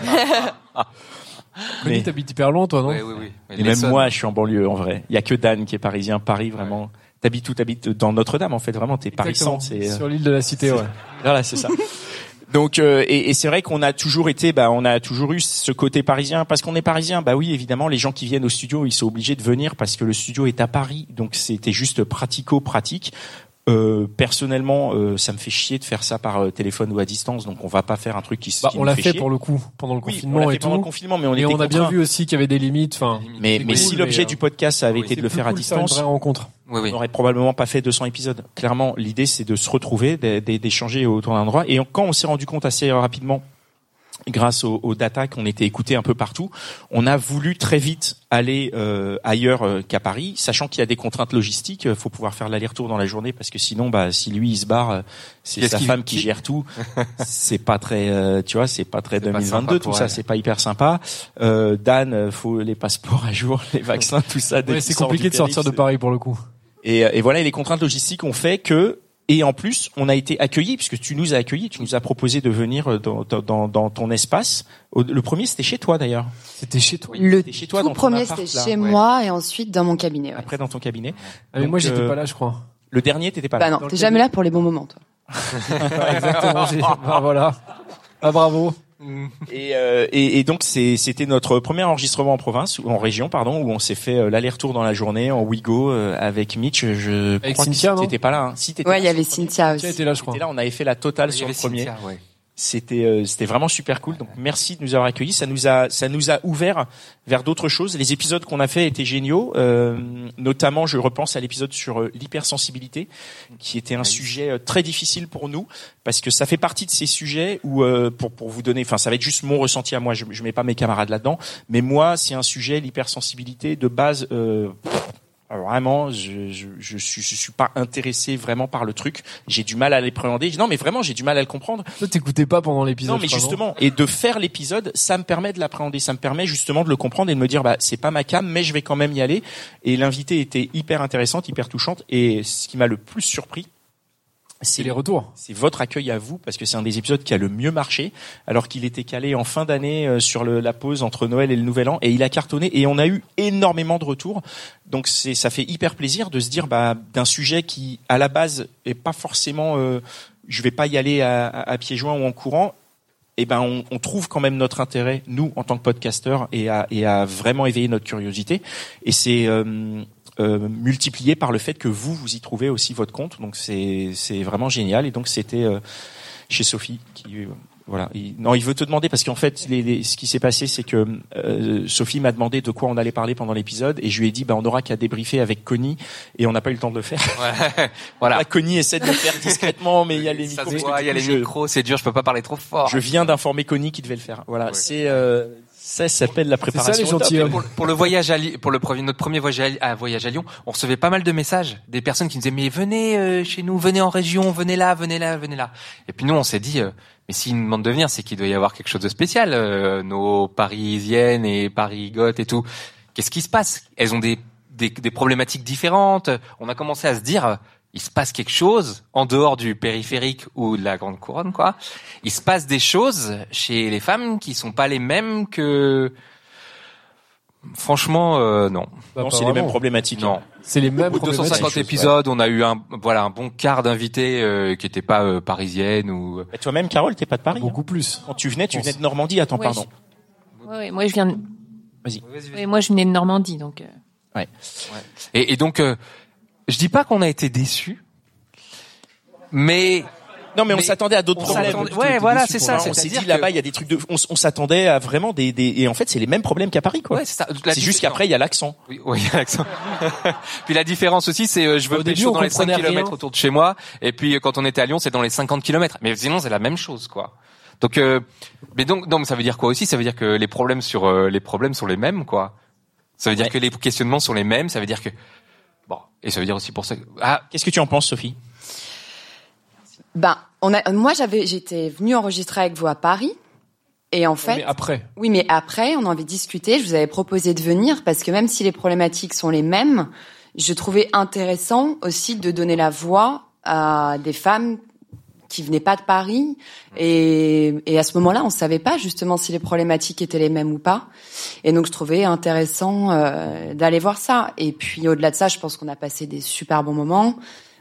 Connie, Mais- t'habites hyper loin, toi, non Oui, oui, oui. Mais Et même sons- moi, je suis en banlieue en vrai. Il y a que Dan qui est parisien, Paris vraiment. T'habites où? T'habites dans Notre-Dame en fait, vraiment. T'es Paris centre. C'est euh, Sur l'île de la Cité, ouais. voilà, c'est ça. Donc euh, et, et c'est vrai qu'on a toujours été, bah on a toujours eu ce côté parisien parce qu'on est parisien. Bah oui, évidemment, les gens qui viennent au studio, ils sont obligés de venir parce que le studio est à Paris. Donc c'était juste pratico-pratique. Euh, personnellement, euh, ça me fait chier de faire ça par euh, téléphone ou à distance. Donc on va pas faire un truc qui, se- Bah, qui on l'a fait pour le coup, pendant le Oui, on confinement l'a fait et pendant tout. le confinement, mais on et était on a bien vu aussi qu'il y avait des limites. Enfin, Mais, mais cool, si l'objet euh, du podcast ça avait oui, été de le faire à cool faire une distance, vraie rencontre. Oui, oui. on n'aurait probablement pas fait 200 épisodes. Clairement, l'idée c'est de se retrouver, d'é- d'é- d'échanger autour d'un endroit. Et quand on s'est rendu compte assez rapidement, grâce aux, aux data qu'on était écoutés un peu partout, on a voulu très vite aller euh, ailleurs euh, qu'à Paris, sachant qu'il y a des contraintes logistiques. Il faut pouvoir faire l'aller-retour dans la journée parce que sinon, bah, si lui il se barre, euh, c'est sa femme qui gère tout. c'est pas très, euh, tu vois, c'est pas très C'est pas 2022 sympa tout ça. C'est pas hyper sympa. Euh, Dan, euh, faut les passeports à jour, les vaccins, tout ça. Ouais, c'est sort compliqué de sortir de Paris pour le coup. Et, et voilà, et les contraintes logistiques ont fait que, et en plus, on a été accueillis, puisque tu nous as accueillis, tu nous as proposé de venir dans, dans, dans ton espace. Le premier, c'était chez toi d'ailleurs. C'était chez toi. Le C'était chez toi, tout dans premier, c'était là. chez Ouais. moi et ensuite dans mon cabinet. ouais. Après, dans ton cabinet. Ah, mais moi, Donc, j'étais euh, pas là, je crois. Le dernier, t'étais pas là. Bah non, t'es jamais là pour les bons moments, toi. Exactement. bah, voilà. Ah, bravo. Et, euh, et, et donc, c'est- c'était notre premier enregistrement en province, ou en région, pardon, où on s'est fait euh, l'aller-retour dans la journée en Wigo euh, avec Mitch. Je Avec crois Cynthia, que non? t'étais pas là. Hein. Si t'étais Ouais, là il y avait. Cynthia aussi. été là, je crois. Là, on avait fait la totale sur le premier. Cynthia, ouais. C'était euh, c'était vraiment super cool. Donc merci de nous avoir accueillis. Ça nous a ça nous a ouvert vers d'autres choses. Les épisodes qu'on a fait étaient géniaux. Euh, notamment, je repense à l'épisode sur euh, l'hypersensibilité, qui était un sujet euh, très difficile pour nous parce que ça fait partie de ces sujets où euh, pour pour vous donner, enfin ça va être juste mon ressenti à moi. Je, je mets pas mes camarades là-dedans, mais moi c'est un sujet l'hypersensibilité de base. Euh, vraiment, je, je, je suis je suis pas intéressé vraiment par le truc. J'ai du mal à l'appréhender. Non, mais vraiment, j'ai du mal à le comprendre. Toi, t'écoutais pas pendant l'épisode. Non, mais justement, et de faire l'épisode, ça me permet de l'appréhender, ça me permet justement de le comprendre et de me dire, bah, c'est pas ma cam, mais je vais quand même y aller. Et l'invité était hyper intéressante, hyper touchante, et ce qui m'a le plus surpris, C'est les retours. c'est votre accueil à vous parce que c'est un des épisodes qui a le mieux marché alors qu'il était calé en fin d'année euh, sur le, la pause entre Noël et le Nouvel An et il a cartonné et on a eu énormément de retours donc c'est ça fait hyper plaisir de se dire bah d'un sujet qui à la base est pas forcément euh, je vais pas y aller à, à- à pieds joints ou en courant eh ben on, on trouve quand même notre intérêt nous en tant que podcasteurs et à, et à vraiment éveiller notre curiosité et c'est euh, euh, multiplié par le fait que vous vous y trouvez aussi votre compte donc c'est c'est vraiment génial et donc c'était euh, chez Sophie qui euh, voilà il, non il veut te demander parce qu'en fait les, les- ce qui s'est passé c'est que euh, Sophie m'a demandé de quoi on allait parler pendant l'épisode et je lui ai dit bah on aura qu'à débriefer avec Connie et on n'a pas eu le temps de le faire Ouais. voilà. Là, Connie essaie de le faire discrètement mais il y a les micros il y a les je- micros, c'est dur, je peux pas parler trop fort. je viens d'informer Connie qui devait le faire. Voilà, Ouais. c'est euh, ça s'appelle la préparation. les pour, pour le voyage à Lyon, pour le premier, notre premier voyage à, à voyage à Lyon, on recevait pas mal de messages des personnes qui nous disaient mais venez euh, chez nous, venez en région, venez là, venez là, venez là. Et puis nous on s'est dit euh, mais s'ils nous demandent de venir, c'est qu'il doit y avoir quelque chose de spécial. euh, nos parisiennes et parigotes et tout. Qu'est-ce qui se passe? Elles ont des, des des problématiques différentes. On a commencé à se dire euh, il se passe quelque chose en dehors du périphérique ou de la grande couronne quoi. Il se passe des choses chez les femmes qui sont pas les mêmes que Franchement, euh, non. Bah, Non, c'est les mêmes problématiques. Non. C'est les mêmes Au bout de problématiques. 250 choses, épisodes, on a eu un, voilà, un bon quart d'invités euh, qui n'étaient pas euh, parisiennes ou. Mais toi-même, Carole, t'es pas de Paris. hein Beaucoup plus. Quand tu venais, tu venais de Normandie. Attends, Ouais, pardon. Ouais, ouais, moi je viens. de- Vas-y. ouais, moi je venais de Normandie, donc. euh, Et, et donc, euh, je dis pas qu'on a été déçus, mais Non, mais on s'attendait à d'autres problèmes. Ouais, voilà, c'est ça. on s'est dit là-bas, il y a des trucs de, on, s'attendait à vraiment des, des, et en fait, c'est les mêmes problèmes qu'à Paris, quoi. Ouais, c'est ça. C'est juste qu'après, il y a l'accent. Oui, oui, l'accent. Puis la différence aussi, c'est euh, je veux pécho dans les 5 comprenait km rien. autour de chez moi, et puis euh, quand on était à Lyon, c'est dans les 50 km. Mais sinon, c'est la même chose, quoi. Donc, euh, mais donc, donc, ça veut dire quoi aussi? Ça veut dire que les problèmes sur euh, les problèmes sont les mêmes, quoi. Ça veut dire que les questionnements sont les mêmes. Ça veut dire que bon, et ça veut dire aussi pour ça. que- Ah, Qu'est-ce que tu en penses, Sophie? Ben, on a, moi, j'avais, j'étais venue enregistrer avec vous à Paris. Et en fait, Mais après, oui, mais après, on en avait discuté. Je vous avais proposé de venir parce que même si les problématiques sont les mêmes, je trouvais intéressant aussi de donner la voix à des femmes qui venaient pas de Paris. Et, et à ce moment-là, on savait pas justement si les problématiques étaient les mêmes ou pas. Et donc, je trouvais intéressant euh, d'aller voir ça. Et puis, au-delà de ça, je pense qu'on a passé des super bons moments.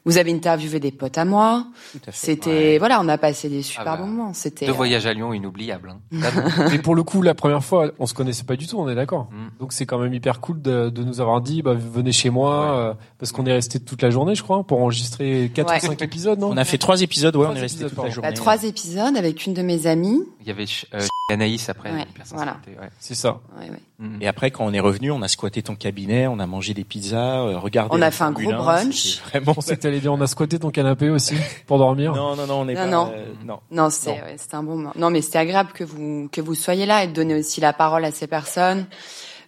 Vous avez interviewé des potes à moi. Tout à fait. C'était Ouais. voilà, on a passé des super Ah bah, bons moments. C'était deux euh, voyages à Lyon inoubliables. Hein. mais pour le coup, la première fois, on se connaissait pas du tout, on est d'accord. Mm. Donc c'est quand même hyper cool de, de nous avoir dit, bah, venez chez moi, euh, parce qu'on est resté toute la journée, je crois, pour enregistrer quatre Ouais. ou cinq épisodes, non? On a fait trois épisodes, ouais, Trois on est resté toute la pardon. journée. bah, trois épisodes avec une de mes amies. Il y avait euh, Anaïs après. Ouais, voilà. ouais. C'est ça. Ouais, ouais. Mhm. Et après, quand on est revenu, on a squatté ton cabinet, on a mangé des pizzas, euh, regardé. On a fait un gros 1, brunch. Vraiment. Pensais que t'allais dire, on a squatté ton canapé aussi, pour dormir. Non, non, non, on est Non, pas. non. euh, non. Non, c'était un bon moment. Non, mais c'était agréable que vous que vous soyez là et de donner aussi la parole à ces personnes.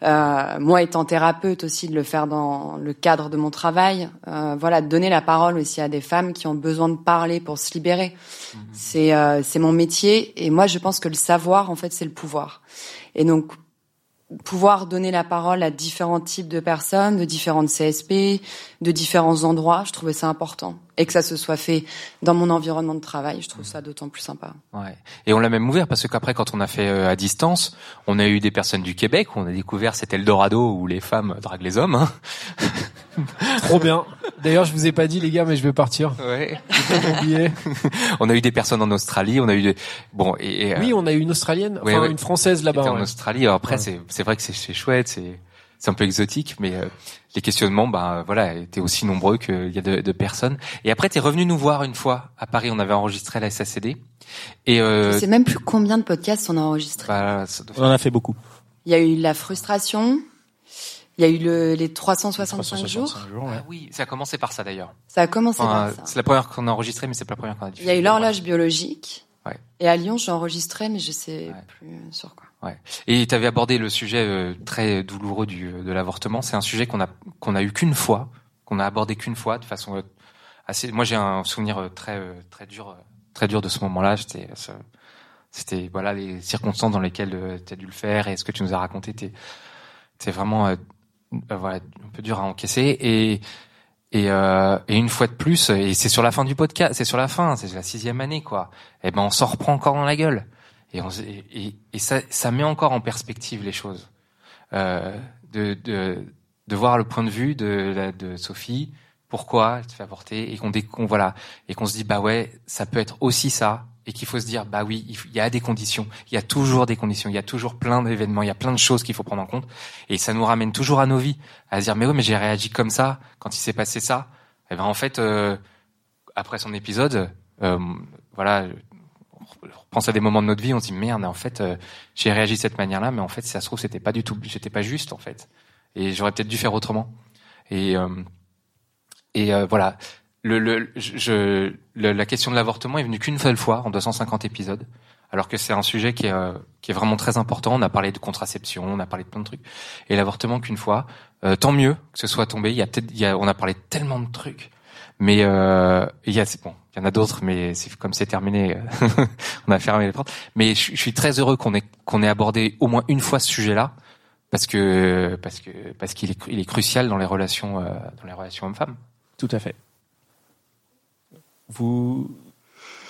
Euh, moi, étant thérapeute aussi, de le faire dans le cadre de mon travail. Euh, voilà, de donner la parole aussi à des femmes qui ont besoin de parler pour se libérer. C'est euh, c'est mon métier et moi, je pense que le savoir, en fait, c'est le pouvoir. Et donc pouvoir donner la parole à différents types de personnes, de différentes CSP, de différents endroits, je trouvais ça important. Et que ça se soit fait dans mon environnement de travail, je trouve ça d'autant plus sympa. Ouais. Et on l'a même ouvert parce qu'après, quand on a fait euh, à distance, on a eu des personnes du Québec. où On a découvert cet Eldorado où les femmes draguent les hommes. Hein. Trop bien. D'ailleurs, je vous ai pas dit, les gars, mais je vais partir. Ouais. On a eu des personnes en Australie. On a eu des... bon et, et, euh, Oui, on a eu une Australienne, Ouais, enfin ouais. une Française là-bas. était en ouais. Australie. Alors après, Ouais. c'est c'est vrai que c'est chouette, c'est c'est un peu exotique, mais euh, les questionnements, bah voilà, étaient aussi nombreux qu'il y a de, de personnes. Et après, t'es revenu nous voir une fois à Paris. On avait enregistré à la SACD. Et euh, Je sais même plus combien de podcasts on a enregistrés. bah, On en a fait beaucoup. Il y a eu la frustration, il y a eu le, les 365, jours. 365 jours, ouais. Ah oui, ça a commencé par ça d'ailleurs. Ça a commencé Enfin, par ça. c'est la première qu'on a enregistrée, mais c'est pas la première qu'on a Il diffusée. y a eu l'horloge biologique. Ouais. Et à Lyon, j'ai enregistré, mais je sais Ouais. plus sur quoi. Ouais. Et tu avais abordé le sujet euh, très douloureux du, de l'avortement. C'est un sujet qu'on a qu'on a eu qu'une fois, qu'on a abordé qu'une fois de façon euh, assez. Moi, j'ai un souvenir euh, très euh, très dur, euh, très dur de ce moment-là. C'était ça- c'était voilà les circonstances dans lesquelles tu as dû le faire et ce que tu nous as raconté. T'es c'est vraiment euh, euh, voilà un peu dur à encaisser et et, euh, et une fois de plus, et c'est sur la fin du podcast, c'est sur la fin, c'est la sixième année quoi. Et ben on s'en reprend encore dans la gueule. Et, on, et, et- ça, ça met encore en perspective les choses. Euh, de, de, de voir le point de vue de, de Sophie, pourquoi elle se fait avorter, et qu'on qu'on- voilà, et qu'on se dit bah ouais, ça peut être aussi ça, et qu'il faut se dire bah oui, il y a des conditions, il y a toujours des conditions, il y a toujours plein d'événements, il y a plein de choses qu'il faut prendre en compte, et ça nous ramène toujours à nos vies, à se dire mais oui, mais j'ai réagi comme ça quand il s'est passé ça. Et ben en fait, euh, après son épisode, euh, voilà, on repense à des moments de notre vie, on se dit merde, en fait, euh, j'ai réagi de cette manière-là, mais en fait, si ça se trouve, c'était pas du tout, c'était pas juste en fait, et j'aurais peut-être dû faire autrement. Et euh, et euh, voilà, le, le, je, le- la question de l'avortement est venue qu'une seule fois en 250 épisodes, alors que c'est un sujet qui est euh, qui est vraiment très important. On a parlé de contraception, on a parlé de plein de trucs, et l'avortement qu'une fois. Euh, tant mieux que ce soit tombé. Il y a peut-être, on a parlé tellement de trucs, mais euh, il y a, bon, il y en a d'autres, mais c'est comme c'est terminé, euh, on a fermé les portes. Mais je, suis très heureux qu'on ait qu'on ait abordé au moins une fois ce sujet-là, parce que parce que parce qu'il est il est crucial dans les relations euh, dans les relations hommes-femmes. Tout à fait. Vous.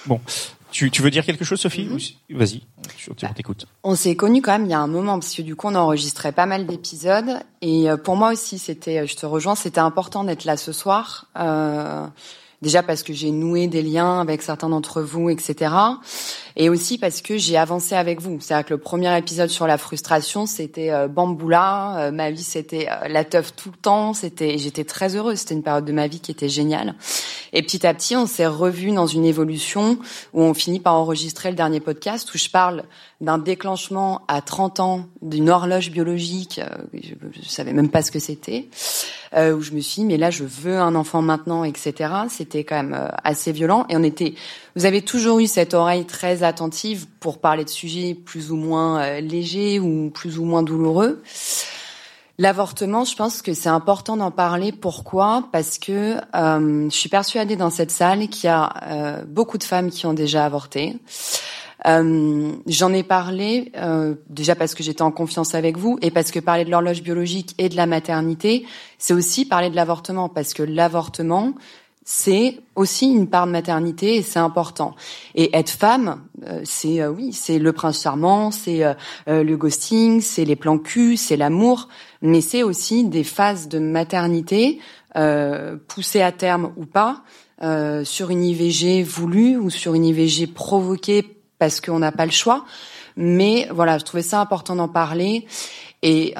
Bon. Tu, tu veux dire quelque chose, Sophie? Vas-y, on t'écoute. On s'est connus quand même il y a un moment parce que du coup on enregistrait pas mal d'épisodes et euh, pour moi aussi c'était, euh, je te rejoins, c'était important d'être là ce soir. Euh, Déjà parce que j'ai noué des liens avec certains d'entre vous, etc. Et aussi parce que j'ai avancé avec vous. C'est-à-dire que le premier épisode sur la frustration, c'était euh, bamboula. Euh, ma vie, c'était euh, la teuf tout le temps. C'était, j'étais très heureuse. C'était une période de ma vie qui était géniale. Et petit à petit, on s'est revus dans une évolution où on finit par enregistrer le dernier podcast où je parle d'un déclenchement à 30 ans d'une horloge biologique. je, je savais même pas ce que c'était. Euh, où je me suis dit, mais là, je veux un enfant maintenant, etc. C'était quand même euh, assez violent. Et on était, vous avez toujours eu cette oreille très attentive pour parler de sujets plus ou moins euh, légers ou plus ou moins douloureux. L'avortement, je pense que c'est important d'en parler. Pourquoi? Parce que je suis persuadée dans cette salle qu'il y a beaucoup de femmes qui ont déjà avorté. Euh, J'en ai parlé euh, déjà parce que j'étais en confiance avec vous et parce que parler de l'horloge biologique et de la maternité, c'est aussi parler de l'avortement parce que l'avortement, c'est aussi une part de maternité et c'est important. Et être femme, euh, c'est euh, oui, c'est le prince charmant, c'est euh, le ghosting, c'est les plans cul, c'est l'amour, mais c'est aussi des phases de maternité poussées à terme ou pas. sur une IVG voulue ou sur une IVG provoquée parce qu'on n'a pas le choix. Mais voilà, je trouvais ça important d'en parler. Et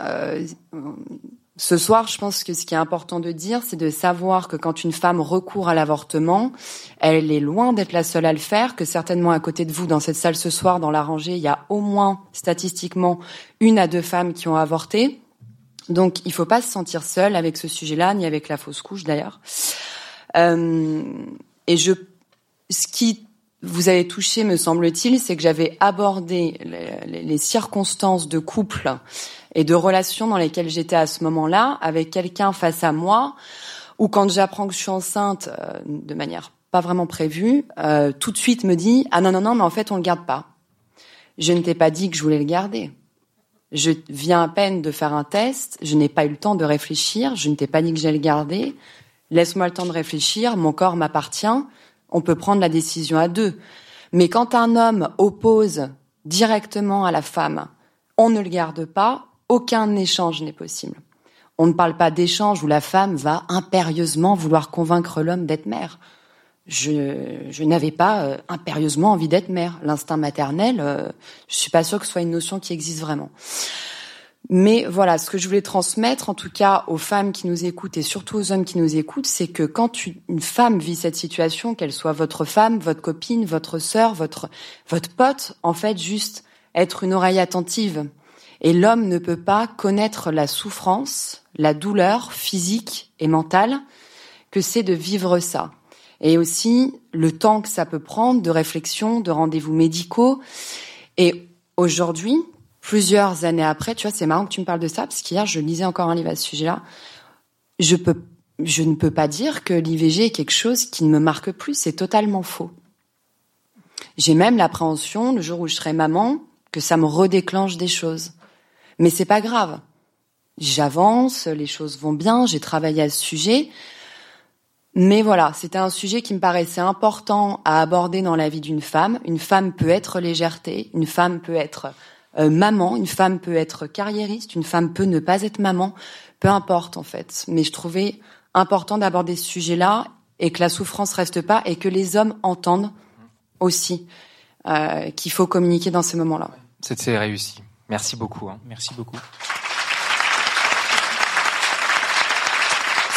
ce soir, je pense que ce qui est important de dire, c'est de savoir que quand une femme recourt à l'avortement, elle est loin d'être la seule à le faire, que certainement à côté de vous, dans cette salle ce soir, dans la rangée, il y a au moins statistiquement une à deux femmes qui ont avorté. Donc, il faut pas se sentir seul avec ce sujet-là, ni avec la fausse couche d'ailleurs. Euh, et je, ce qui vous avez touché, me semble-t-il, c'est que j'avais abordé les, circonstances de couple et de relations dans lesquelles j'étais à ce moment-là, avec quelqu'un face à moi, ou quand j'apprends que je suis enceinte euh, de manière pas vraiment prévue, euh, tout de suite me dit ah non non non mais en fait on le garde pas. Je ne t'ai pas dit que je voulais le garder. Je viens à peine de faire un test, je n'ai pas eu le temps de réfléchir, je ne t'ai pas dit que j'allais le garder. Laisse-moi le temps de réfléchir, mon corps m'appartient on peut prendre la décision à deux. Mais quand un homme oppose directement à la femme, on ne le garde pas, aucun échange n'est possible. On ne parle pas d'échange où la femme va impérieusement vouloir convaincre l'homme d'être mère. Je, n'avais pas euh, impérieusement envie d'être mère. L'instinct maternel, euh, je suis pas sûre que ce soit une notion qui existe vraiment. Mais voilà, ce que je voulais transmettre, en tout cas aux femmes qui nous écoutent et surtout aux hommes qui nous écoutent, c'est que quand une femme vit cette situation, qu'elle soit votre femme, votre copine, votre sœur, votre votre pote, en fait, juste être une oreille attentive. Et l'homme ne peut pas connaître la souffrance, la douleur physique et mentale que c'est de vivre ça. Et aussi le temps que ça peut prendre de réflexion, de rendez-vous médicaux. Et aujourd'hui, plusieurs années après, tu vois, c'est marrant que tu me parles de ça, parce qu'hier, je lisais encore un livre à ce sujet-là. Je peux, je ne peux pas dire que l'IVG est quelque chose qui ne me marque plus. C'est totalement faux. J'ai même l'appréhension, le jour où je serai maman, que ça me redéclenche des choses. Mais c'est pas grave. J'avance, les choses vont bien, j'ai travaillé à ce sujet. Mais voilà, c'était un sujet qui me paraissait important à aborder dans la vie d'une femme. Une femme peut être légèreté, une femme peut être euh, maman, une femme peut être carriériste, une femme peut ne pas être maman, peu importe en fait. Mais je trouvais important d'aborder ce sujet-là et que la souffrance reste pas et que les hommes entendent aussi euh, qu'il faut communiquer dans ces moments-là. C'était réussi. Merci beaucoup. Hein. Merci beaucoup.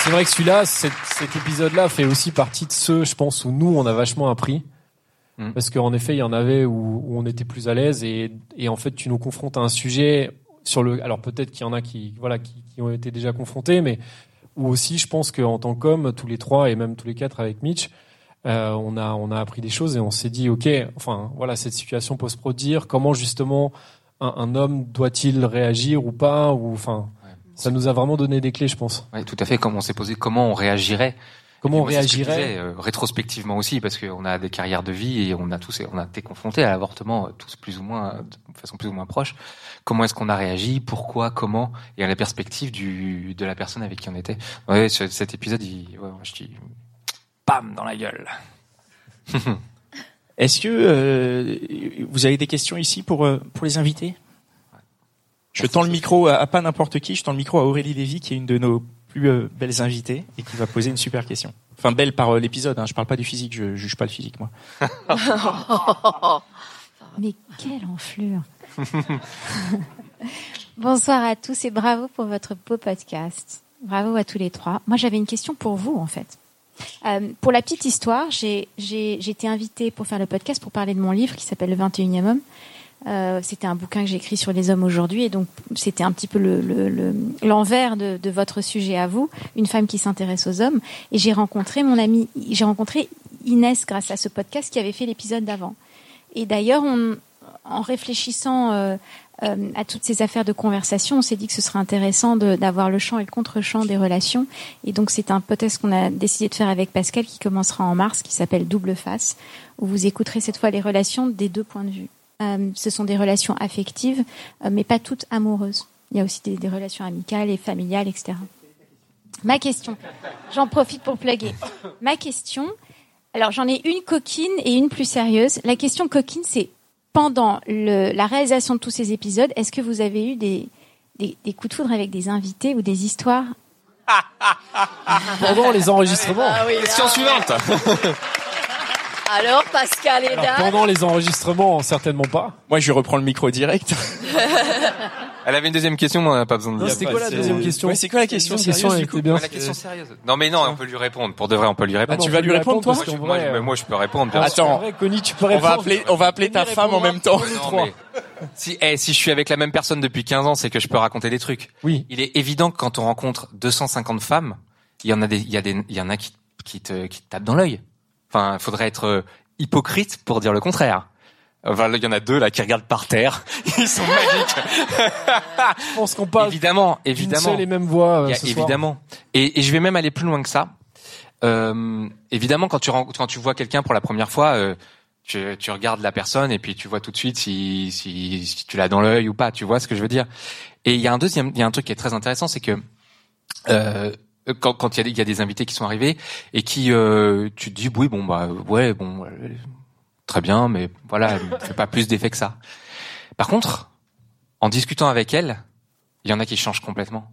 C'est vrai que celui-là, cet épisode-là fait aussi partie de ceux, je pense, où nous, on a vachement appris. Mm. Parce qu'en effet, il y en avait où, où on était plus à l'aise et, et, en fait, tu nous confrontes à un sujet sur le. Alors peut-être qu'il y en a qui, voilà, qui, qui, ont été déjà confrontés, mais où aussi, je pense qu'en tant qu'homme, tous les trois et même tous les quatre avec Mitch, euh, on a on a appris des choses et on s'est dit, ok, enfin voilà, cette situation peut se produire. Comment justement un, un homme doit-il réagir ou pas ou enfin. Ça nous a vraiment donné des clés, je pense. Oui, tout à fait. Comme on s'est posé, comment on réagirait Comment on réagirait euh, rétrospectivement aussi parce qu'on a des carrières de vie et on a tous on a été confrontés à l'avortement euh, tous plus ou moins de façon plus ou moins proche. Comment est-ce qu'on a réagi Pourquoi Comment Et à la perspective du de la personne avec qui on était. Ouais, cet épisode, il, ouais, je dis, pam dans la gueule. Est-ce que euh, vous avez des questions ici pour pour les invités? Je tends le micro à, pas n'importe qui. Je tends le micro à Aurélie Lévy, qui est une de nos plus euh, belles invités et qui va poser une super question. Enfin, belle par euh, l'épisode. Hein. Je parle pas du physique. Je juge pas le physique, moi. Mais quelle enflure Bonsoir à tous et bravo pour votre beau podcast. Bravo à tous les trois. Moi, j'avais une question pour vous, en fait. Euh, pour la petite histoire, j'ai été invitée pour faire le podcast pour parler de mon livre qui s'appelle Le 21e homme. Euh, c'était un bouquin que j'ai écrit sur les hommes aujourd'hui et donc c'était un petit peu le- le- le- l'envers de, de votre sujet à vous, une femme qui s'intéresse aux hommes. Et j'ai rencontré mon amie, j'ai rencontré Inès grâce à ce podcast qui avait fait l'épisode d'avant. Et d'ailleurs, en réfléchissant euh, euh, à toutes ces affaires de conversation, on s'est dit que ce serait intéressant d'avoir le champ et le contre-champ des relations. Et donc, c'est un podcast qu'on a décidé de faire avec Pascal qui commencera en mars, qui s'appelle Double Face, où vous écouterez cette fois les relations des deux points de vue. Euh, ce sont des relations affectives, euh, mais pas toutes amoureuses. Il y a aussi des, des relations amicales et familiales, etc. Ma question, j'en profite pour plugger. Ma question, alors j'en ai une coquine et une plus sérieuse. La question coquine, c'est pendant le- la réalisation de tous ces épisodes, est-ce que vous avez eu des, des, des coups de foudre avec des invités ou des histoires? Pendant les enregistrements. Ah oui, Question suivante. Alors, Pascal et Dan pendant les enregistrements, certainement pas. Moi, je reprends le micro direct. Elle avait une deuxième question, mais on n'a pas besoin de Non, c'était quoi la deuxième question Ouais, c'est quoi la question La question, sérieuse, elle du coup était bien. Ouais, la question sérieuse. Non mais non, on peut lui répondre. Pour de vrai, on peut lui Ah, répondre. tu vas lui répondre, toi moi, je, moi, moi, peux répondre. bien. Attends. c'est vrai, Connie, tu peux On répondre. va appeler, on va appeler ta Connie femme en même temps. Non, mais si, eh, si je suis avec la même personne depuis 15 ans, c'est que je peux raconter des trucs. Oui. Il est évident que quand on rencontre 250 femmes, il y en a des, il y a des, il y en a qui, qui te, qui te tapent dans l'œil. Enfin, faudrait être euh, hypocrite pour dire le contraire. Enfin, il y en a deux là qui regardent par terre. Ils sont magiques. Je pense qu'on parle évidemment, évidemment. seule et même voix euh, Il y a- ce soir. évidemment. Et, et je vais même aller plus loin que ça. Euh, évidemment, quand tu quand tu vois quelqu'un pour la première fois, euh, tu, tu regardes la personne et puis tu vois tout de suite si, si, si tu l'as dans l'œil ou pas. Tu vois ce que je veux dire? Et il y a un deuxième, il y a un truc qui est très intéressant, c'est que euh, quand il y, a y a des invités qui sont arrivés et qui euh, tu te dis oui bon bah ouais bon euh, très bien mais voilà elle fait pas plus d'effet que ça. Par contre, en discutant avec elle, il y en a qui changent complètement.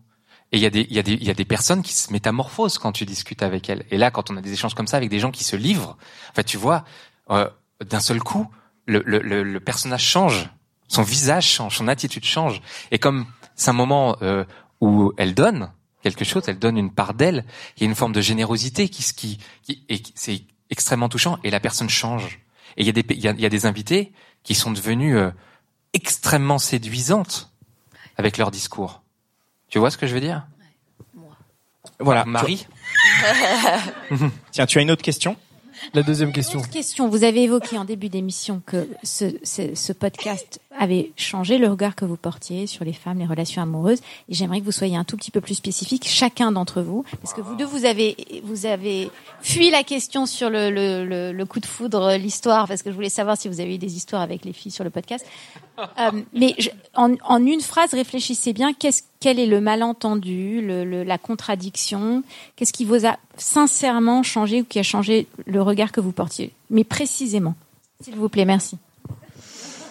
Et il y a des, il y a des, il y a des personnes qui se métamorphosent quand tu discutes avec elles. Et là, quand on a des échanges comme ça avec des gens qui se livrent, en tu vois, euh, d'un seul coup, le, le, le, le personnage change, son visage change, son attitude change. Et comme c'est un moment euh, où elle donne quelque chose, elle donne une part d'elle, il y a une forme de générosité qui, qui, qui et c'est extrêmement touchant. Et la personne change. Et il y a des, il y a, il y a des invités qui sont devenus euh, extrêmement séduisantes avec leur discours. Tu vois ce que je veux dire? Voilà. Marie? Tiens, tu as une autre question? La deuxième question. Question. Vous avez évoqué en début d'émission que ce, ce, ce podcast avait changé le regard que vous portiez sur les femmes, les relations amoureuses. Et j'aimerais que vous soyez un tout petit peu plus spécifique, chacun d'entre vous, parce que vous deux, vous avez, vous avez fui la question sur le, le, le, le coup de foudre, l'histoire, parce que je voulais savoir si vous avez eu des histoires avec les filles sur le podcast. Euh, mais je- en, en une phrase, réfléchissez bien. Qu'est-ce, quel est le malentendu, le, le- la contradiction? Qu'est-ce qui vous a sincèrement changé ou qui a changé le regard que vous portiez? Mais précisément, s'il vous plaît, merci.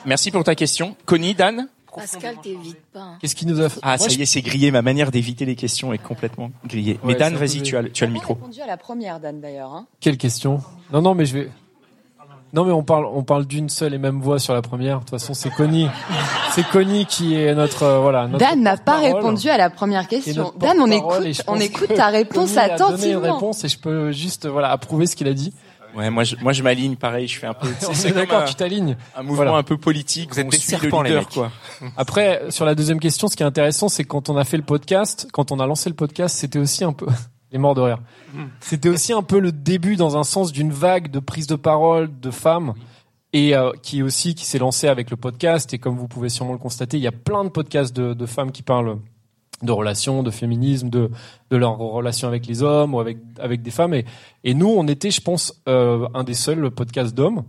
Merci pour ta question. Connie, Dan? Pascal, t'évites pas. hein. Qu'est-ce qui nous a fait? Ah, Moi, ça je- y est, c'est grillé. Ma manière d'éviter les questions est complètement grillée. Ouais, Mais Dan, vas-y, tu as, le- tu as le micro. répondu à la première, Dan, d'ailleurs. Hein. Quelle question? Non, non, mais je vais. Non, mais on parle, on parle d'une seule et même voix sur la première. De toute façon, c'est Connie. c'est Connie qui est notre, euh, voilà. Notre Dan n'a pas répondu à la première question. Dan, on écoute, on écoute ta réponse Connie a donné une attentivement. réponse et je peux juste, voilà, approuver ce qu'il a dit. Ouais, moi, je, moi, je m'aligne pareil. Je fais un peu. On C'est d'accord, tu t'alignes. un mouvement Voilà. un peu politique. Vous êtes des le serpents, les leader, mecs. quoi. Après, sur la deuxième question, ce qui est intéressant, c'est quand on a fait le podcast, quand on a lancé le podcast, c'était aussi un peu, les morts de rire. C'était aussi un peu le début, dans un sens, d'une vague de prise de parole de femmes. Et euh, qui aussi qui s'est lancé avec le podcast et comme vous pouvez sûrement le constater, il y a plein de podcasts de, femmes qui parlent de relations, de féminisme, de de leurs relations avec les hommes ou avec avec des femmes et et nous on était je pense euh, un des seuls podcasts d'hommes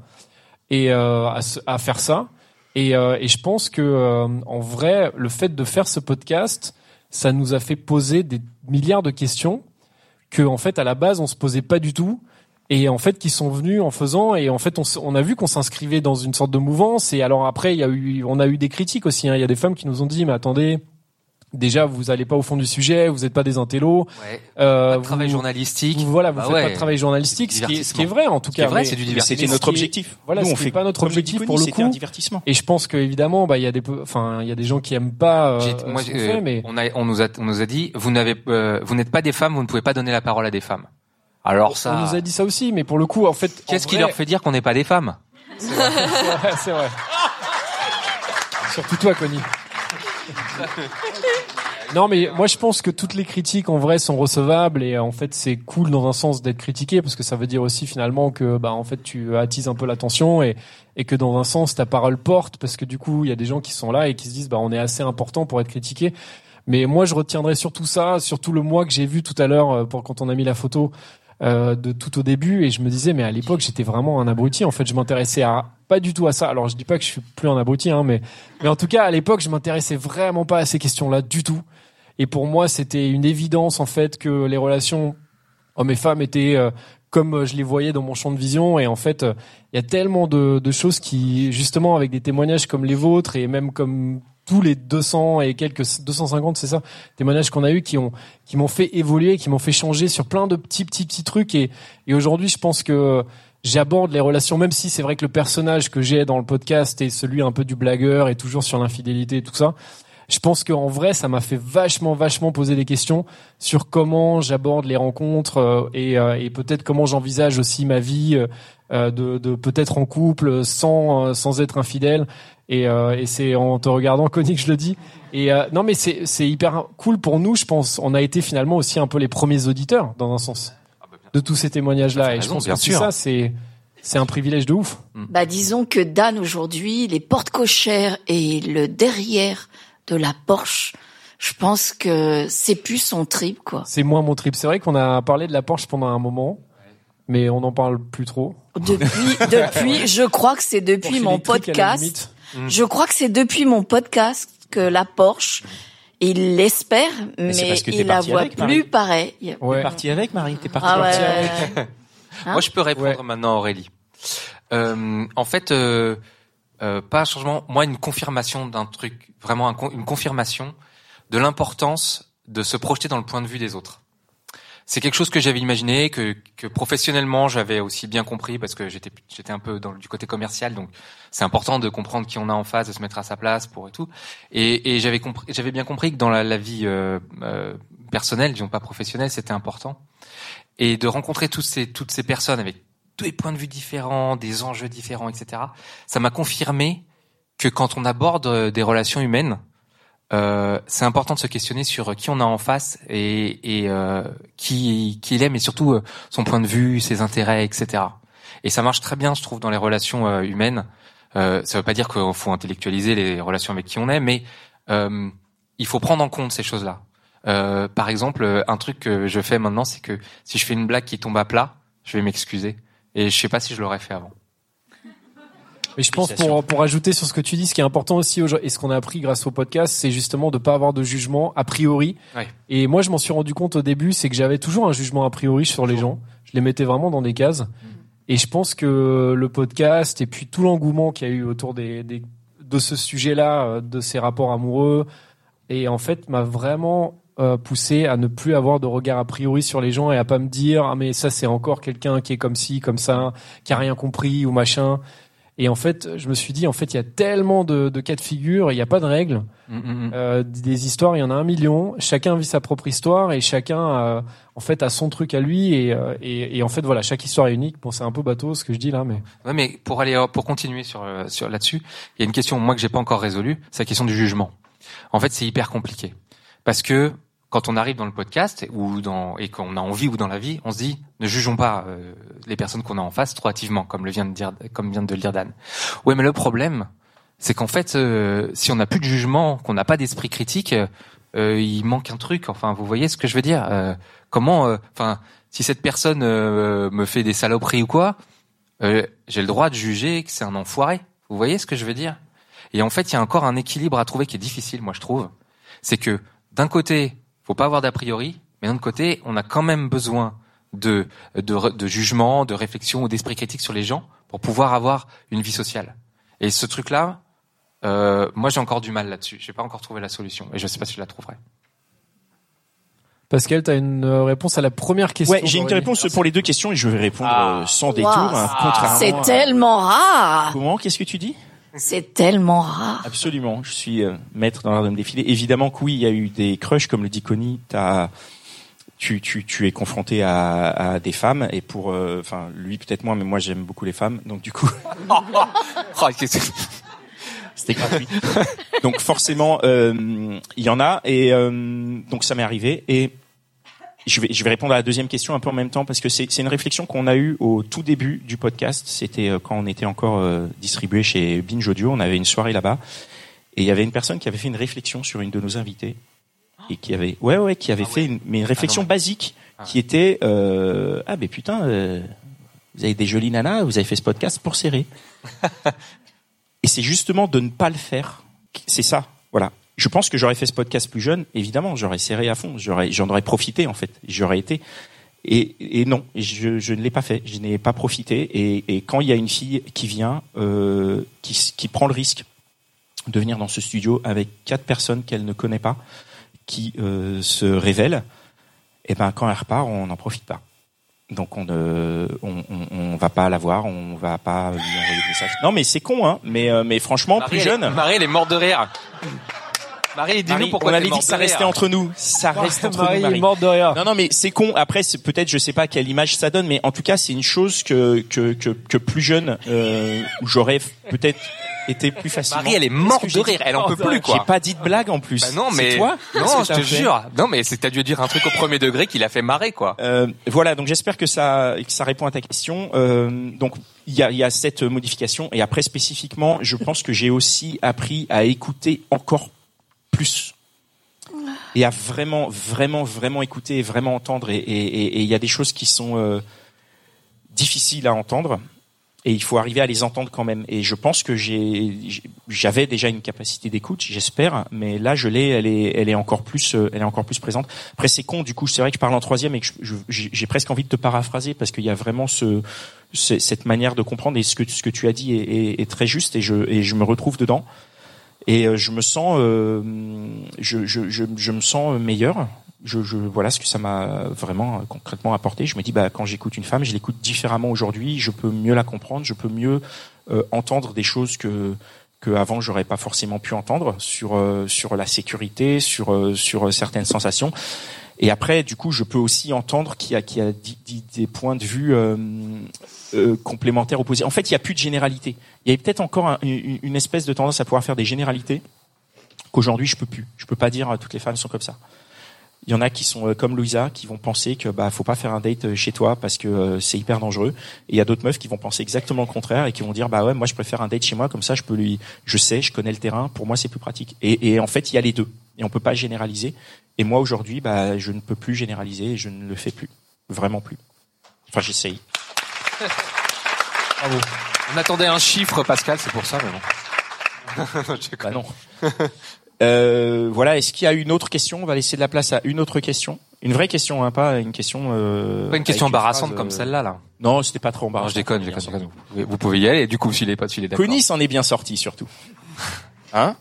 et euh, à, à faire ça et et je pense que en vrai le fait de faire ce podcast ça nous a fait poser des milliards de questions que en fait à la base on se posait pas du tout et en fait qui sont venus en faisant et en fait on, on a vu qu'on s'inscrivait dans une sorte de mouvance et alors après il y a eu on a eu des critiques aussi hein. il y a des femmes qui nous ont dit mais attendez déjà vous allez pas au fond du sujet, vous n'êtes pas des intellos. Ouais. Euh, Pas de travail vous- journalistique. vous- voilà, vous Bah faites ouais. pas de travail journalistique, C'est ce qui, est, ce qui est divertissement. vrai en tout cas. vrai, mais- c'est du divertissement. c'était notre objectif. voilà, Nous, ce on qui est fait pas notre objectif pour le c'était un coup. divertissement. Et je pense qu'évidemment, bah il y a des, peu- enfin il y a des gens qui aiment pas. Euh, J'ai- moi, ce euh, fait, mais on, a, on nous a, on nous a dit, vous n'avez, euh, vous n'êtes pas des femmes, vous ne pouvez pas donner la parole à des femmes. Alors ça, on nous a dit ça aussi, mais pour le coup, en fait, qu'est-ce qui vrai- leur fait dire qu'on n'est pas des femmes? C'est vrai, c'est vrai. Surtout toi, Connie. Non, mais moi je pense que toutes les critiques en vrai sont recevables et en fait c'est cool dans un sens d'être critiqué parce que ça veut dire aussi finalement que bah en fait tu attises un peu l'attention et et que dans un sens ta parole porte parce que du coup il y a des gens qui sont là et qui se disent bah on est assez important pour être critiqué. Mais moi je retiendrai surtout ça, surtout le moi que j'ai vu tout à l'heure euh, pour quand on a mis la photo euh, de tout au début et je me disais mais à l'époque j'étais vraiment un abruti. En fait je m'intéressais à pas du tout à ça. Alors je dis pas que je suis plus un abruti hein mais mais en tout cas à l'époque je m'intéressais vraiment pas à ces questions là du tout. Et pour moi c'était une évidence en fait que les relations hommes et femmes étaient euh, comme je les voyais dans mon champ de vision. Et en fait euh, il y a tellement de, de choses qui justement avec des témoignages comme les vôtres et même comme tous les 200 et quelques 250 c'est ça témoignages qu'on a eu qui ont qui m'ont fait évoluer qui m'ont fait changer sur plein de petits petits petits trucs. Et et aujourd'hui je pense que j'aborde les relations même si c'est vrai que le personnage que j'ai dans le podcast est celui un peu du blagueur et toujours sur l'infidélité et tout ça je pense qu'en vrai, ça m'a fait vachement, vachement poser des questions sur comment j'aborde les rencontres euh, et, euh, et peut-être comment j'envisage aussi ma vie euh, de, de peut-être en couple sans sans être infidèle. Et, euh, et c'est en te regardant, Connie, que je le dis. Et euh, non, mais c'est c'est hyper cool pour nous. Je pense, on a été finalement aussi un peu les premiers auditeurs dans un sens de tous ces témoignages-là. Et je pense bien que c'est ça, c'est c'est un privilège de ouf. Bah disons que Dan aujourd'hui, les portes cochères et le derrière de la Porsche, je pense que c'est plus son trip quoi. C'est moins mon trip. C'est vrai qu'on a parlé de la Porsche pendant un moment, mais on n'en parle plus trop. Depuis, depuis, je crois que c'est depuis Porsche mon podcast. limite. Je crois que c'est depuis mon podcast que la Porsche, il l'espère, mais, t'es il la voit avec, plus pareil. T'es Ouais. parti avec Marie, t'es parti Ah ouais. avec. Hein Moi, je peux répondre Ouais. maintenant, Aurélie. Euh, en fait, euh, euh, pas un changement. Moi, une confirmation d'un truc, vraiment une confirmation de l'importance de se projeter dans le point de vue des autres. C'est quelque chose que j'avais imaginé, que, que professionnellement j'avais aussi bien compris parce que j'étais j'étais un peu dans du côté commercial, donc c'est important de comprendre qui on a en face, de se mettre à sa place pour et tout. Et, et j'avais compris, j'avais bien compris que dans la, la vie euh, euh, personnelle, disons pas professionnelle, c'était important. Et de rencontrer toutes ces toutes ces personnes avec les points de vue différents, des enjeux différents, etc. Ça m'a confirmé que quand on aborde euh, des relations humaines, euh, c'est important de se questionner sur qui on a en face et, et euh, qui, qui il est, mais surtout euh, son point de vue, ses intérêts, etc. Et ça marche très bien, je trouve, dans les relations euh, humaines. Euh, ça veut pas dire qu'il faut intellectualiser les relations avec qui on est, mais euh, il faut prendre en compte ces choses-là. Euh, par exemple, euh, un truc que je fais maintenant, c'est que si je fais une blague qui tombe à plat, je vais m'excuser. Et je sais pas si je l'aurais fait avant. Mais je pense pour pour ajouter sur ce que tu dis, ce qui est important aussi aujourd'hui, et ce qu'on a appris grâce au podcast, c'est justement de pas avoir de jugement a priori. Ouais. Et moi, je m'en suis rendu compte au début, c'est que j'avais toujours un jugement a priori sur les gens. Je les mettais vraiment dans des cases. Et je pense que le podcast et puis tout l'engouement qu'il y a eu autour des, des de ce sujet-là, euh, de ces rapports amoureux, et en fait m'a vraiment euh, poussé à ne plus avoir de regard a priori sur les gens et à pas me dire ah mais ça c'est encore quelqu'un qui est comme ci comme ça qui a rien compris ou machin. Et en fait je me suis dit en fait il y a tellement de, de cas de figure il n'y a pas de règles. Mm, mm, mm. euh, des histoires il y en a un million. Chacun vit sa propre histoire et chacun euh, en fait a son truc à lui et, euh, et, et en fait voilà chaque histoire est unique. Bon c'est un peu bateau ce que je dis là mais Ouais, mais pour aller pour continuer sur euh, sur là-dessus, il y a une question moi que j'ai pas encore résolue, c'est la question du jugement. En fait, c'est hyper compliqué. Parce que quand on arrive dans le podcast ou dans et qu'on a envie ou dans la vie, on se dit ne jugeons pas euh, les personnes qu'on a en face trop hâtivement, comme le vient de dire comme vient de le dire Dan. Ouais, mais le problème, c'est qu'en fait, euh, si on n'a plus de jugement, qu'on n'a pas d'esprit critique, euh, il manque un truc. Enfin, vous voyez ce que je veux dire Euh, Comment, euh, enfin, si cette personne euh, me fait des saloperies ou quoi, euh, j'ai le droit de juger que c'est un enfoiré. Vous voyez ce que je veux dire? Et en fait, il y a encore un équilibre à trouver qui est difficile, moi je trouve. C'est que d'un côté, faut pas avoir d'a priori, mais d'un autre côté, on a quand même besoin de, de, jugement, de réflexion ou d'esprit critique sur les gens pour pouvoir avoir une vie sociale. Et ce truc-là, Euh, moi, j'ai encore du mal là-dessus. J'ai pas encore trouvé la solution et je sais pas si je la trouverai. Pascal, tu as une euh, réponse à la première question. Ouais, j'ai une réponse pour les deux questions et je vais répondre Ah. euh, sans détour. Hein, contrairement C'est à- tellement rare. Comment Qu'est-ce que tu dis? C'est tellement rare. Absolument, je suis euh, maître dans l'art de me défiler. Évidemment que oui, il y a eu des crushs, comme le dit Connie. T'as, tu, tu, tu es confronté à, à des femmes et pour, euh, enfin, lui peut-être moins, mais moi j'aime beaucoup les femmes, donc du coup, Oh, qu'est-ce que- c'était gratuit. donc forcément, euh, il y en a et euh, donc ça m'est arrivé et je vais, je vais répondre à la deuxième question un peu en même temps parce que c'est, une réflexion qu'on a eue au tout début du podcast. C'était euh, quand on était encore euh, distribué chez Binge Audio. On avait une soirée là-bas et il y avait une personne qui avait fait une réflexion sur une de nos invités et qui avait, ouais, ouais, qui avait Ah fait ouais. une, mais une réflexion non. basique Ah. qui était, euh, ah ben putain, euh, vous avez des jolies nanas, vous avez fait ce podcast pour serrer. et c'est justement de ne pas le faire. C'est ça, voilà. Je pense que j'aurais fait ce podcast plus jeune, évidemment, j'aurais serré à fond, j'aurais, j'en aurais profité en fait, j'aurais été. Et, et non, je, je ne l'ai pas fait, je n'ai pas profité. Et, et quand il y a une fille qui vient, euh, qui, prend le risque de venir dans ce studio avec quatre personnes qu'elle ne connaît pas, qui euh, se révèlent, et ben quand elle repart, on n'en profite pas. Donc on ne, on, on, on va pas la voir, on va pas lui envoyer des messages. Non mais c'est con, hein. Mais euh, mais franchement, Marie, plus jeune. Marie, elle est morte de rire. Marie, dis-nous Marie, pourquoi on avait dit que ça restait entre nous. Ça reste entre Marie nous, est Marie. morte de rire. Non, non, mais c'est con. Après, c'est peut-être, je sais pas quelle image ça donne, mais en tout cas, c'est une chose que que que, que plus jeune, euh, où j'aurais peut-être été plus facilement. Marie, elle est morte de j'ai rire. Elle en peut plus, J'ai quoi. pas dit de blague en plus. Bah non, mais C'est toi non, je te jure. Non, mais c'est t'as dû dire un truc au premier degré qui l'a fait marrer, quoi. Euh, voilà, donc j'espère que ça que ça répond à ta question. Euh, donc il y a, il y a cette modification et après spécifiquement, je pense que j'ai aussi appris à écouter encore plus et à vraiment, vraiment, vraiment écouter, et vraiment entendre. Et il y a des choses qui sont euh, difficiles à entendre et il faut arriver à les entendre quand même. Et je pense que j'avais déjà une capacité d'écoute, j'espère, mais là je l'ai, elle est, elle est encore plus, euh, elle est encore plus présente. Après c'est con, du coup c'est vrai que je parle en troisième et que j'ai presque envie de te paraphraser parce qu'il y a vraiment ce, ce- cette manière de comprendre et ce que ce que tu as dit est- est très juste et je et je me retrouve dedans et euh, je me sens, euh, je, je, je, je me sens meilleur. Je, je voilà ce que ça m'a vraiment euh, concrètement apporté. Je me dis bah quand j'écoute une femme, je l'écoute différemment aujourd'hui. Je peux mieux la comprendre, je peux mieux euh, entendre des choses que que avant j'aurais pas forcément pu entendre sur euh, sur la sécurité, sur euh, sur certaines sensations. Et après, du coup, je peux aussi entendre qu'il y a, qu'il y a des points de vue euh, euh, complémentaires opposés. En fait, il n'y a plus de généralité. Il y a peut-être encore un- une, espèce de tendance à pouvoir faire des généralités qu'aujourd'hui je peux plus. Je peux pas dire toutes les femmes sont comme ça. Il y en a qui sont euh, comme Louisa, qui vont penser que bah faut pas faire un date euh, chez toi parce que euh, c'est hyper dangereux. Et il y a d'autres meufs qui vont penser exactement le contraire et qui vont dire bah ouais moi je préfère un date chez moi comme ça je peux lui, je sais, je connais le terrain. Pour moi c'est plus pratique. Et, et en fait il y a les deux et on peut pas généraliser. Et moi aujourd'hui bah je ne peux plus généraliser et je ne le fais plus, vraiment plus. Enfin j'essaye. Bravo. On attendait un chiffre, Pascal, c'est pour ça, mais bon. Je Bah déconne. non. Euh, voilà, est-ce qu'il y a une autre question? On va laisser de la place à une autre question. Une vraie question, hein, pas une question. Euh, Pas une question embarrassante phrase, comme euh, celle-là, là. Non, c'était pas trop Non, embarrassant. je déconne, je déconne, je déconne. Vous pouvez- Vous pouvez y aller, du coup, s'il est pas, s'il est d'accord. Connie s'en est bien sorti surtout. Hein?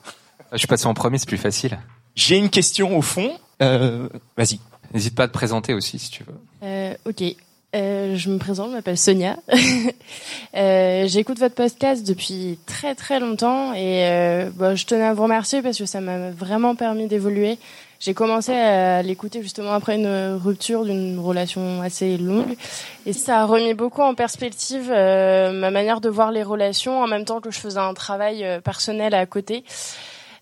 Je suis passé en premier, c'est plus facile. J'ai une question au fond. Euh, Vas-y. N'hésite pas à te présenter aussi, si tu veux. Euh, ok. Euh, je me présente, je m'appelle Sonia. euh, J'écoute votre podcast depuis très très longtemps et euh, bah, je tenais à vous remercier parce que ça m'a vraiment permis d'évoluer. J'ai commencé à l'écouter justement après une rupture d'une relation assez longue et ça a remis beaucoup en perspective euh, ma manière de voir les relations en même temps que je faisais un travail personnel à côté.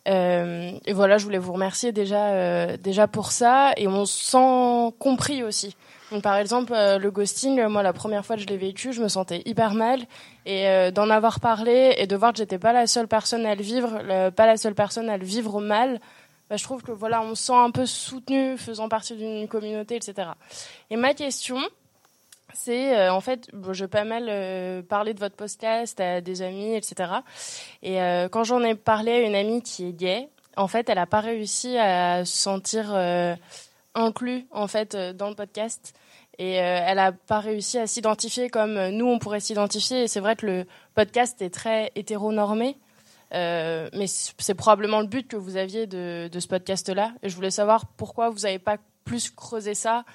Euh, et voilà, je voulais vous remercier déjà euh, déjà pour ça et on se sent compris aussi. Donc par exemple euh, le ghosting, moi la première fois que je l'ai vécu, je me sentais hyper mal et euh, d'en avoir parlé et de voir que j'étais pas la seule personne à le vivre, le- pas la seule personne à le vivre mal. Bah, je trouve que voilà, on se sent un peu soutenu, faisant partie d'une communauté, etc. Et ma question, c'est euh, en fait, bon, j'ai pas mal euh, parlé de votre podcast à des amis, etc. Et euh, quand j'en ai parlé à une amie qui est gay, en fait, elle a pas réussi à se sentir euh, inclus en fait dans le podcast. Et elle a pas réussi à s'identifier comme nous on pourrait s'identifier. Et c'est vrai que le podcast est très hétéronormé. Mais c'est probablement le but que vous aviez de, de ce podcast-là. Et je voulais savoir pourquoi vous n'avez pas plus creusé ça.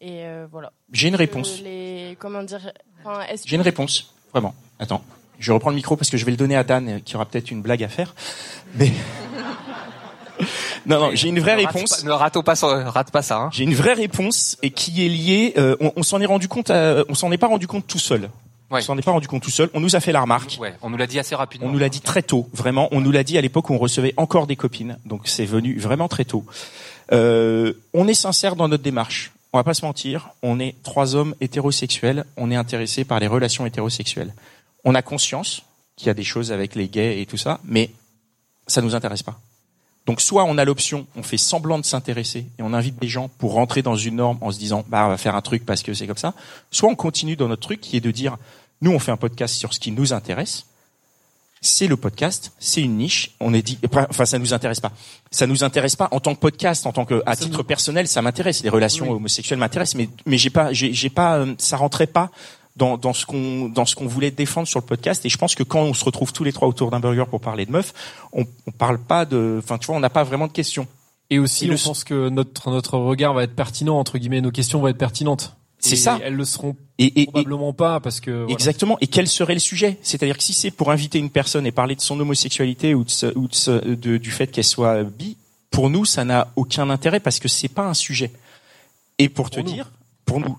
Et euh, voilà. J'ai une réponse. Les, comment dire enfin, est-ce J'ai une réponse, vraiment. Attends, je reprends le micro parce que je vais le donner à Dan, euh, qui aura peut-être une blague à faire. Mais non, non, j'ai une vraie Ne rate réponse. pas- Ne rate pas, ça- rate pas ça. Hein. J'ai une vraie réponse et qui est liée. euh, on on s'en est rendu compte. euh, on s'en est pas rendu compte tout seul. Ouais. On s'en est pas rendu compte tout seul. On nous a fait la remarque. Ouais, on nous l'a dit assez rapidement. On nous l'a dit très tôt, vraiment. On nous l'a dit à l'époque où on recevait encore des copines. Donc c'est venu vraiment très tôt. Euh, on est sincère dans notre démarche. On va pas se mentir. On est trois hommes hétérosexuels. On est intéressés par les relations hétérosexuelles. On a conscience qu'il y a des choses avec les gays et tout ça, mais ça nous intéresse pas. Donc soit on a l'option, on fait semblant de s'intéresser et on invite des gens pour rentrer dans une norme en se disant bah on va faire un truc parce que c'est comme ça. Soit on continue dans notre truc qui est de dire nous on fait un podcast sur ce qui nous intéresse. C'est le podcast, c'est une niche. On est dit, enfin ça nous intéresse pas. Ça nous intéresse pas en tant que podcast, en tant que à Ça titre nous- personnel, ça m'intéresse. Les relations Oui. homosexuelles m'intéressent, mais mais j'ai pas, j'ai j'ai pas, euh, ça rentrait pas dans, dans ce qu'on dans ce qu'on voulait défendre sur le podcast. Et je pense que quand on se retrouve tous les trois autour d'un burger pour parler de meufs, on, on parle pas de, enfin tu vois, on n'a pas vraiment de questions. Et aussi, Et le- pense que notre notre regard va être pertinent entre guillemets, nos questions vont être pertinentes. C'est Et ça. Elles le seront Et, et, et- probablement pas parce que voilà. Exactement. Et quel serait le sujet? C'est-à-dire que si c'est pour inviter une personne et parler de son homosexualité ou, de ce- ou de ce- de- du fait qu'elle soit bi, pour nous, ça n'a aucun intérêt parce que c'est pas un sujet. Et pour te nous. dire, pour nous,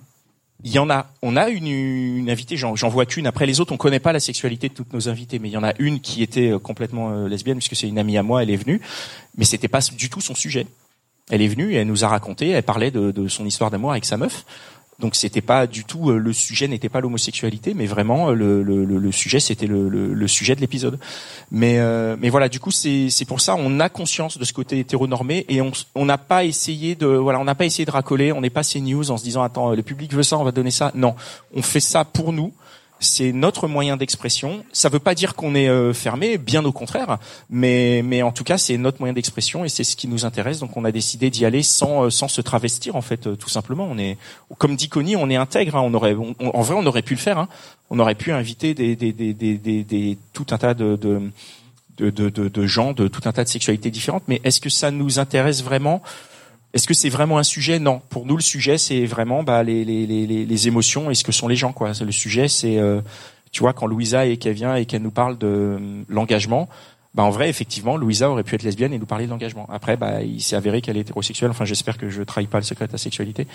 il y en a. On a une, une invitée, j'en vois qu'une. Après les autres, on connaît pas la sexualité de toutes nos invités, mais il y en a une qui était euh, complètement euh, lesbienne puisque c'est une amie à moi. Elle est venue, mais c'était pas du tout son sujet. Elle est venue et elle nous a raconté. Elle parlait de, de son histoire d'amour avec sa meuf. Donc c'était pas du tout euh, le sujet n'était pas l'homosexualité, mais vraiment euh, le, le, sujet c'était le, le, sujet de l'épisode. Mais euh, mais voilà, du coup c'est c'est pour ça on a conscience de ce côté hétéronormé et on on n'a pas essayé de voilà on n'a pas essayé de racoler, on n'est pas ces news en se disant attends le public veut ça, on va donner ça. Non, on fait ça pour nous. C'est notre moyen d'expression. Ça veut pas dire qu'on est euh, fermé, bien au contraire. Mais, mais en tout cas, c'est notre moyen d'expression et c'est ce qui nous intéresse. Donc, on a décidé d'y aller sans, euh, sans se travestir, en fait, euh, tout simplement. On est, comme dit Connie, on est intègre. hein. On aurait, en vrai, on aurait pu le faire. hein. On aurait pu inviter des, tout un tas de, de, de gens de tout un tas de sexualités différentes. Mais est-ce que ça nous intéresse vraiment? Est-ce que c'est vraiment un sujet? Non. Pour nous, le sujet, c'est vraiment bah, les, les, les, les- les émotions et ce que sont les gens. Quoi. Le sujet, c'est, euh, tu vois, quand Louisa et qu'elle vient et qu'elle nous parle de euh, l'engagement. Bah en vrai, effectivement, Louisa aurait pu être lesbienne et nous parler de l'engagement. Après, bah, il s'est avéré qu'elle est hétérosexuelle. Enfin, j'espère que je trahis pas le secret de ta sexualité.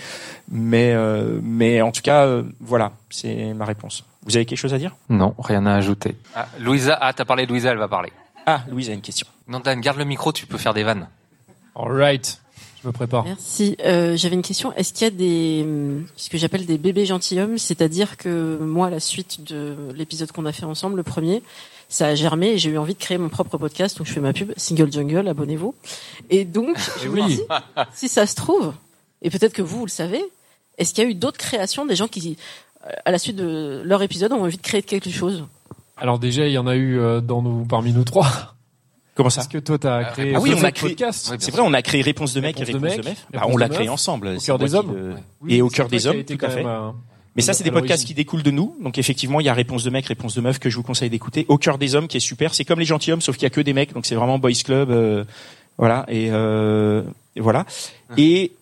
Mais, euh, mais en tout cas, euh, voilà, c'est ma réponse. Vous avez quelque chose à dire? Non, rien à ajouter. Ah, Louisa, ah, t'as parlé de Louisa, elle va parler. Ah, Louisa a une question. Non, Dan, garde le micro, tu peux faire des vannes. Alright. Je me prépare. Merci. Euh, J'avais une question. Est-ce qu'il y a des hum, ce que j'appelle des bébés gentilshommes, c'est-à-dire que moi, la suite de l'épisode qu'on a fait ensemble, le premier, ça a germé et j'ai eu envie de créer mon propre podcast. Donc je fais ma pub, Single Jungle, abonnez-vous. Et donc, je me oui. dis, si ça se trouve, et peut-être que vous, vous le savez, est-ce qu'il y a eu d'autres créations, des gens qui, euh, à la suite de leur épisode, ont envie de créer quelque chose? Alors déjà, il y en a eu euh, dans nous, parmi nous trois. Comment ça Parce que toi, t'as créé Ah oui, on a créé- C'est vrai, on a créé Réponse de mec et Réponse de meuf. Bah, on l'a créé ensemble. Au cœur des hommes. le- Oui, Et au cœur des hommes, tout à fait. euh, Mais ça, c'est des podcasts qui découlent de nous. Donc effectivement, il y a Réponse de mec, Réponse de meuf que je vous conseille d'écouter. Au cœur des hommes, qui est super. C'est comme les gentilshommes, sauf qu'il y a que des mecs. Donc c'est vraiment boys club. euh, voilà. Et, euh, et voilà. Et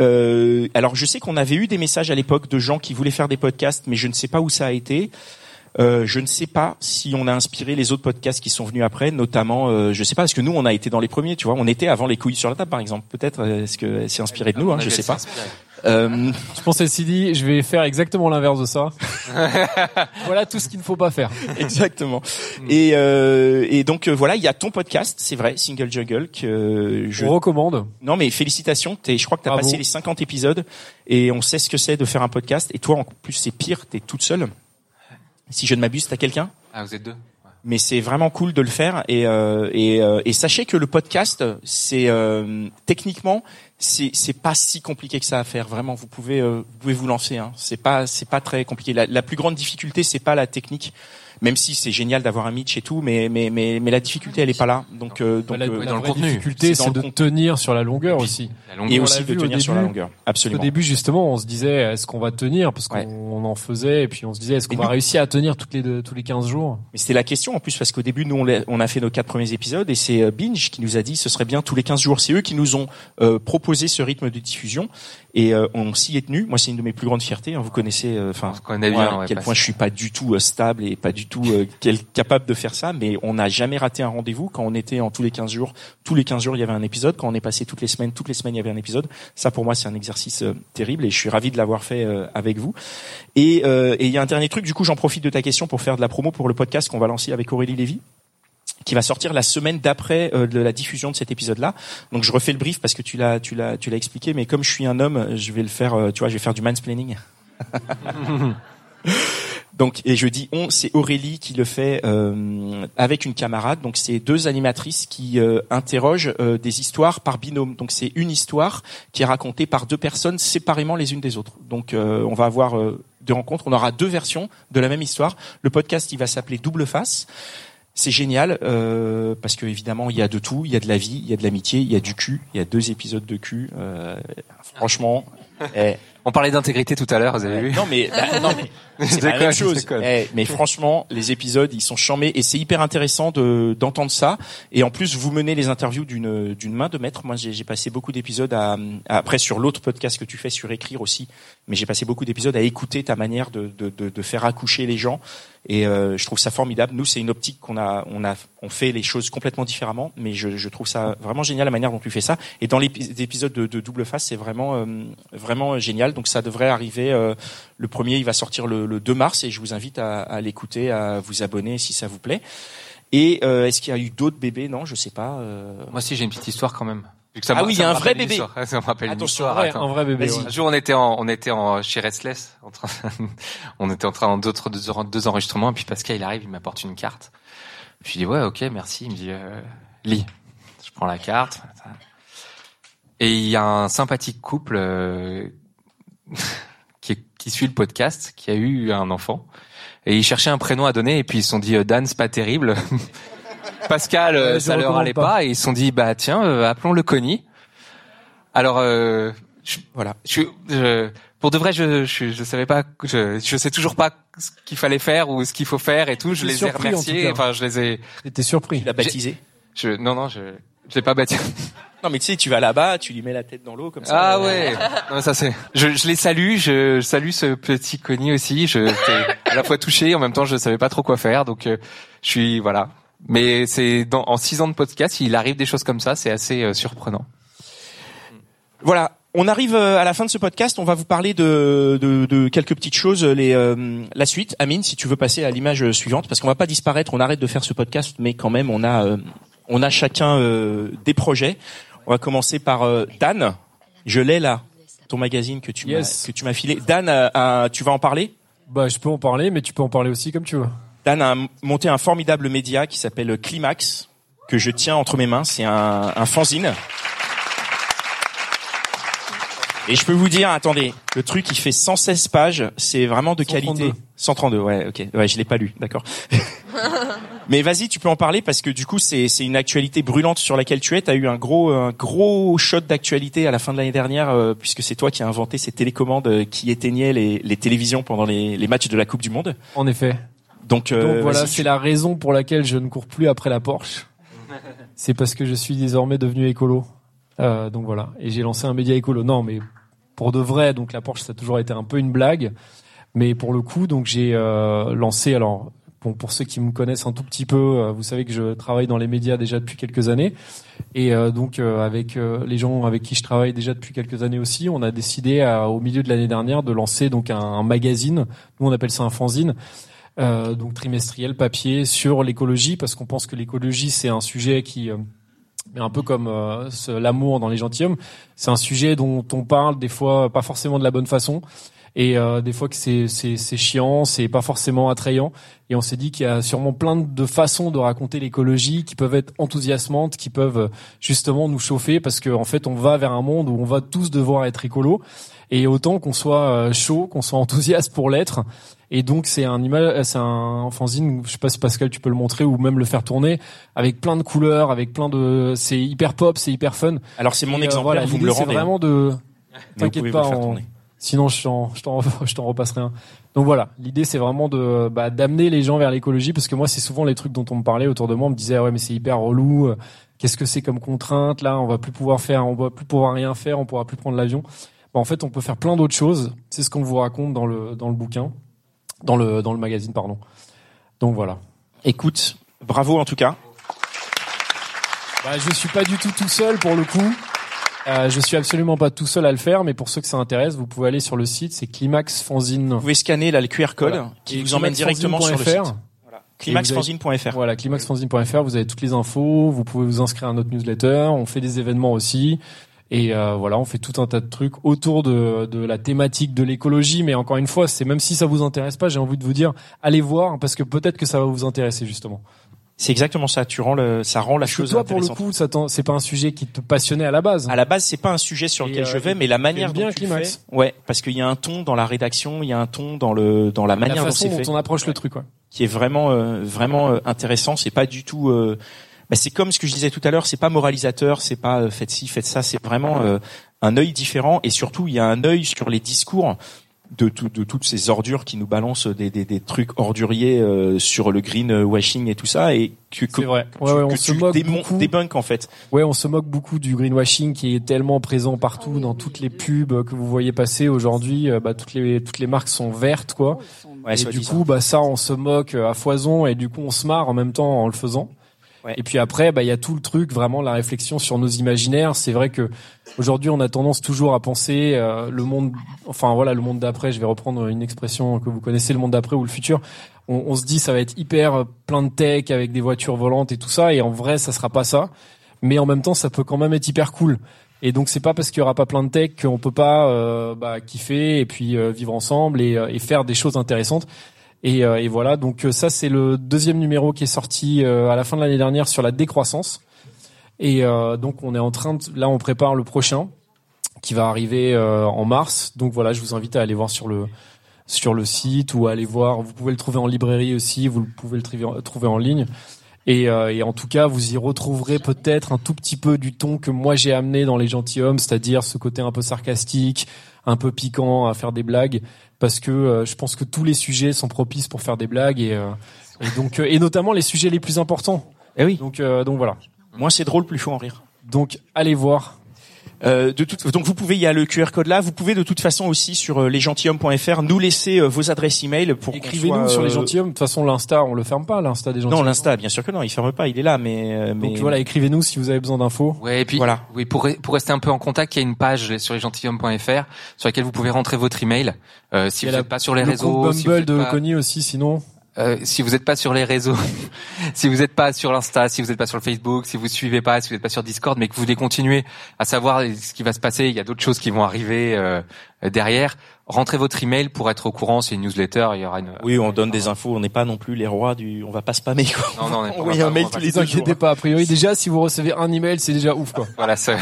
euh, alors, je sais qu'on avait eu des messages à l'époque de gens qui voulaient faire des podcasts, mais je ne sais pas où ça a été. Euh, je ne sais pas si on a inspiré les autres podcasts qui sont venus après, notamment, euh, je sais pas, parce que nous, on a été dans les premiers, tu vois, on était avant les couilles sur la table, par exemple. Peut-être, euh, est-ce que c'est inspiré de nous, hein, je sais pas. Euh, Je pense s'est dit, je vais faire exactement l'inverse de ça. voilà tout ce qu'il ne faut pas faire. Exactement. Et, euh, et donc voilà, il y a ton podcast, c'est vrai, Single Jungle, que je. On recommande. Non mais félicitations, t'es, je crois que tu as Bravo. passé les 50 épisodes et on sait ce que c'est de faire un podcast. Et toi, en plus, c'est pire, t'es toute seule. Si je ne m'abuse, t'as quelqu'un? Ah, vous êtes deux. Mais c'est vraiment cool de le faire et euh, et, euh, et sachez que le podcast c'est euh, techniquement c'est c'est pas si compliqué que ça à faire. Vraiment vous pouvez euh, vous pouvez vous lancer hein. c'est pas c'est pas très compliqué. La, la plus grande difficulté c'est pas la technique même si c'est génial d'avoir un Mitch et tout, mais mais mais, mais la difficulté elle est pas là. Donc euh, donc la, euh, la dans le vraie contenu. difficulté, C'est le de contenu. tenir sur la longueur aussi. La et on aussi de au tenir sur la longueur. Au Absolument. début, justement, on se disait, est-ce qu'on va tenir? Parce qu'on Ouais. en faisait, et puis on se disait, est-ce qu'on va nous- réussir à tenir toutes les deux, tous les 15 jours? Mais c'était la question en plus parce qu'au début nous on, a fait nos quatre premiers épisodes et c'est euh, Binge qui nous a dit ce serait bien tous les 15 jours. C'est eux qui nous ont euh, proposé ce rythme de diffusion et euh, on s'y est tenu. Moi c'est une de mes plus grandes fiertés. hein. Vous connaissez, euh, enfin à ouais, quel point je suis pas du tout stable et pas du tout euh, capable de faire ça. Mais on n'a jamais raté un rendez-vous quand on était en tous les 15 jours. Tous les 15 jours il y avait un épisode. Quand on est passé toutes les semaines, toutes les semaines il y avait un épisode. Ça pour moi c'est un exercice euh, terrible et je suis ravi de l'avoir fait euh, avec vous. Et euh, et il y a un dernier truc. Du coup j'en profite de ta question pour faire de la promo pour le podcast qu'on va lancer avec Aurélie Lévy qui va sortir la semaine d'après euh, de la diffusion de cet épisode-là. Donc je refais le brief parce que tu l'as tu l'as tu l'as expliqué mais comme je suis un homme, je vais le faire euh, tu vois, je vais faire du mansplaining. Donc et je dis on, c'est Aurélie qui le fait euh, avec une camarade. Donc c'est deux animatrices qui euh, interrogent euh, des histoires par binôme. Donc c'est une histoire qui est racontée par deux personnes séparément les unes des autres. Donc euh, on va avoir euh, deux rencontres. On aura deux versions de la même histoire. Le podcast il va s'appeler Double Face. C'est génial euh, parce que évidemment il y a de tout, il y a de la vie, il y a de l'amitié, il y a du cul, il y a deux épisodes de cul. Euh, franchement, eh, On parlait d'intégrité tout à l'heure, vous avez vu non mais bah, non mais c'est la même chose. Eh, mais franchement, les épisodes, ils sont chambés et c'est hyper intéressant de d'entendre ça. Et en plus, vous menez les interviews d'une d'une main de maître. Moi, j'ai j'ai passé beaucoup d'épisodes à, à- après sur l'autre podcast que tu fais sur écrire aussi. Mais j'ai passé beaucoup d'épisodes à écouter ta manière de de, de, de faire accoucher les gens. Et euh, je trouve ça formidable. Nous, c'est une optique qu'on a on a on fait les choses complètement différemment. Mais je, je trouve ça vraiment génial la manière dont tu fais ça. Et dans l'épi- l'épisode de, de double face, c'est vraiment euh, vraiment génial. Donc ça devrait arriver. euh, le premier, il va sortir le, le 2 mars et je vous invite à, à l'écouter, à vous abonner si ça vous plaît. Et euh, est-ce qu'il y a eu d'autres bébés? Non, je sais pas. euh, Moi aussi, j'ai une petite histoire quand même. Ça Ah oui, il y a un vrai bébé. histoire. Ça me rappelle une Attention, histoire. Attends. un vrai bébé. Ouais. Un jour, on était en, on était en, chez Restless, en train, on était en train d'autres deux, deux enregistrements, et puis Pascal, il arrive, il m'apporte une carte. Je lui dis, ouais, ok, merci. Il me dit, euh, lis. Je prends la carte. Et il y a un sympathique couple, euh, qui, qui suit le podcast, qui a eu un enfant. Et ils cherchaient un prénom à donner, et puis ils se sont dit, euh, Dan, c'est pas terrible. Pascal, euh, ça leur allait pas. pas. et ils se sont dit, bah, tiens, euh, appelons-le Connie. Alors, euh, je, voilà. je, je- pour de vrai, je, je, je savais pas, je, je sais toujours pas ce qu'il fallait faire ou ce qu'il faut faire et tout. Je les ai surpris, en remerciés. cas. Enfin, je les ai. T'es surpris. Tu l'as baptisé Je, non, non, je, je l'ai pas bâti. Non, mais tu sais, tu vas là-bas, tu lui mets la tête dans l'eau comme ça. Ah Euh, ouais. Non, ça c'est. Je, je les salue. Je, je salue ce petit Connie aussi. Je j'étais à la fois touché, en même temps, je savais pas trop quoi faire. Donc, euh, je suis voilà. Mais c'est dans en six ans de podcast, il arrive des choses comme ça. C'est assez euh, surprenant. Voilà. On arrive euh, à la fin de ce podcast. On va vous parler de, de, de quelques petites choses. Les, euh, la suite, Amine, si tu veux passer à l'image suivante, parce qu'on va pas disparaître. On arrête de faire ce podcast, mais quand même, on a, euh, on a chacun euh, des projets. On va commencer par euh, Dan. Je l'ai là, ton magazine que tu Yes. m'as que tu m'as filé. Dan, euh, tu vas en parler? Bah, je peux en parler, mais tu peux en parler aussi comme tu veux. Dan a monté un formidable média qui s'appelle Climax, que je tiens entre mes mains. C'est un, un fanzine. Et je peux vous dire, attendez, le truc il fait 116 pages, c'est vraiment de 132. qualité. 132, ouais, ok, ouais, je l'ai pas lu, d'accord. Mais vas-y, tu peux en parler parce que du coup c'est c'est une actualité brûlante sur laquelle tu es. T'as eu un gros un gros shot d'actualité à la fin de l'année dernière euh, puisque c'est toi qui as inventé ces télécommandes euh, qui éteignaient les, les télévisions pendant les, les matchs de la Coupe du Monde. En effet. Donc, euh, Donc voilà, c'est la raison pour laquelle je ne cours plus après la Porsche. C'est parce que je suis désormais devenu écolo. Euh, donc voilà, et j'ai lancé un média écolo. Non, mais pour de vrai, donc la Porsche ça a toujours été un peu une blague, mais pour le coup, donc j'ai euh, lancé. Alors bon, pour ceux qui me connaissent un tout petit peu, euh, vous savez que je travaille dans les médias déjà depuis quelques années, et euh, donc euh, avec euh, les gens avec qui je travaille déjà depuis quelques années aussi, on a décidé à- au milieu de l'année dernière de lancer donc un, un magazine. Nous on appelle ça un fanzine euh, donc trimestriel papier sur l'écologie parce qu'on pense que l'écologie c'est un sujet qui un peu comme euh, l'amour dans les gentilshommes, c'est un sujet dont on parle des fois pas forcément de la bonne façon et euh, des fois que c'est c'est chiant, c'est pas forcément attrayant. Et on s'est dit qu'il y a sûrement plein de façons de raconter l'écologie qui peuvent être enthousiasmantes, qui peuvent justement nous chauffer parce qu'en en fait on va vers un monde où on va tous devoir être écolo. Et autant qu'on soit euh, chaud, qu'on soit enthousiaste pour l'être. Et donc c'est un image, c'est un fanzine. Je sais pas si Pascal tu peux le montrer ou même le faire tourner avec plein de couleurs, avec plein de. C'est hyper pop, c'est hyper fun. Alors c'est mon Et, euh, voilà, vous me le c'est hein. vraiment de. T'inquiète pas, on- sinon je t'en, je t'en, repasserai un. Donc voilà, l'idée c'est vraiment de bah, d'amener les gens vers l'écologie parce que moi c'est souvent les trucs dont on me parlait autour de moi, on me disait ah ouais mais c'est hyper relou. euh, Qu'est-ce que c'est comme contrainte là On va plus pouvoir faire, on va plus pouvoir rien faire, on pourra plus prendre l'avion. Bah, en fait, on peut faire plein d'autres choses. C'est ce qu'on vous raconte dans le dans le bouquin, dans le dans le magazine pardon. Donc voilà. Écoute, bravo en tout cas. Bah, je suis pas du tout tout seul pour le coup. Euh, je suis absolument pas tout seul à le faire, mais pour ceux que ça intéresse, vous pouvez aller sur le site, c'est Climax Fanzine. Vous pouvez scanner là le QR code Voilà. qui Et vous emmène directement sur le site. Climaxfanzine.fr. Voilà, climaxfanzine.fr, vous avez toutes les infos, vous pouvez vous inscrire à notre newsletter, on fait des événements aussi. Et euh, voilà, on fait tout un tas de trucs autour de, de la thématique de l'écologie. Mais encore une fois, c'est même si ça vous intéresse pas, j'ai envie de vous dire, allez voir parce que peut-être que ça va vous intéresser justement. C'est exactement ça. Tu rends le, ça rend la Parce que chose toi, pour le coup, ça c'est pas un sujet qui te passionnait à la base. À la base, c'est pas un sujet sur lequel euh, je vais, mais la manière bien dont tu Climax. fais, ouais, parce qu'il y a un ton dans la rédaction, il y a un ton dans le dans la la manière dont façon dont fait, on approche le truc, ouais. qui est vraiment euh, vraiment euh, intéressant. C'est pas du tout. Euh, bah, c'est comme ce que je disais tout à l'heure. C'est pas moralisateur. C'est pas euh, faites ci, faites ça. C'est vraiment euh, un œil différent et surtout il y a un œil sur les discours de, tout- de toutes ces ordures qui nous balancent des, des, des trucs orduriers euh, sur le greenwashing et tout ça et que, que, vrai. que Ouais, tu, ouais, on que se tu moque démon- beaucoup. débunk en fait. Ouais, on se moque beaucoup du greenwashing qui est tellement présent partout dans toutes les pubs que vous voyez passer aujourd'hui. Euh, Bah, toutes les toutes les marques sont vertes, quoi. Ouais, et du coup, bah ça, on se moque à foison et du coup, on se marre en même temps en le faisant. Et puis après, bah il y a tout le truc, vraiment la réflexion sur nos imaginaires. C'est vrai que aujourd'hui, on a tendance toujours à penser euh, le monde, enfin voilà, le monde d'après. Je vais reprendre une expression que vous connaissez, le monde d'après ou le futur. On, on se dit ça va être hyper euh, plein de tech avec des voitures volantes et tout ça. Et en vrai, ça sera pas ça. Mais en même temps, ça peut quand même être hyper cool. Et donc c'est pas parce qu'il y aura pas plein de tech qu'on peut pas euh, bah, kiffer et puis euh, vivre ensemble et, euh, et faire des choses intéressantes. Et, euh, et voilà, donc euh, ça c'est le deuxième numéro qui est sorti euh, à la fin de l'année dernière sur la décroissance. Et euh, donc on est en train de, là on prépare le prochain qui va arriver en mars. Donc voilà, je vous invite à aller voir sur le sur le site ou à aller voir. Vous pouvez le trouver en librairie aussi, vous pouvez le trouver- en ligne. Et, et en tout cas, vous y retrouverez peut-être un tout petit peu du ton que moi j'ai amené dans les gentilshommes, c'est-à-dire ce côté un peu sarcastique, un peu piquant, à faire des blagues, parce que euh, je pense que tous les sujets sont propices pour faire des blagues et, euh, et donc euh, et notamment les sujets les plus importants. Eh oui. Donc euh, donc voilà. Moins c'est drôle, plus faut en rire. Donc allez voir. Euh, de toute, donc vous pouvez, il y a le QR code là. Vous pouvez de toute façon aussi sur euh, lesgentilhommes.fr nous laisser euh, vos adresses email pour Écrivez-nous sur les gentilshommes. De toute façon, l'insta, on le ferme pas, l'insta des gentilshommes. Non, l'insta, bien sûr que non, il ferme pas, il est là, mais, euh, mais Donc voilà, écrivez-nous si vous avez besoin d'infos. Ouais, et puis Voilà. oui, pour re- pour rester un peu en contact, il y a une page sur lesgentilhommes.fr sur laquelle vous pouvez rentrer votre email. Euh, si vous a n'êtes pas sur les le réseaux, compte si vous Bumble de pas- Connie aussi, sinon. Euh, si vous n'êtes pas sur les réseaux, si vous n'êtes pas sur l'Insta, si vous n'êtes pas sur le Facebook, si vous suivez pas, si vous n'êtes pas sur Discord, mais que vous voulez continuer à savoir ce qui va se passer, il y a d'autres choses qui vont arriver euh, derrière. Rentrez votre email pour être au courant. C'est une newsletter. Il y aura une. oui, on donne des infos. On n'est pas non plus les rois du. On va pas spammer quoi. Non, non, on est- pas- un mail on va tous pas- les inquiétez pas, a priori. Déjà, si vous recevez un email, c'est déjà ouf, quoi. Voilà, C'est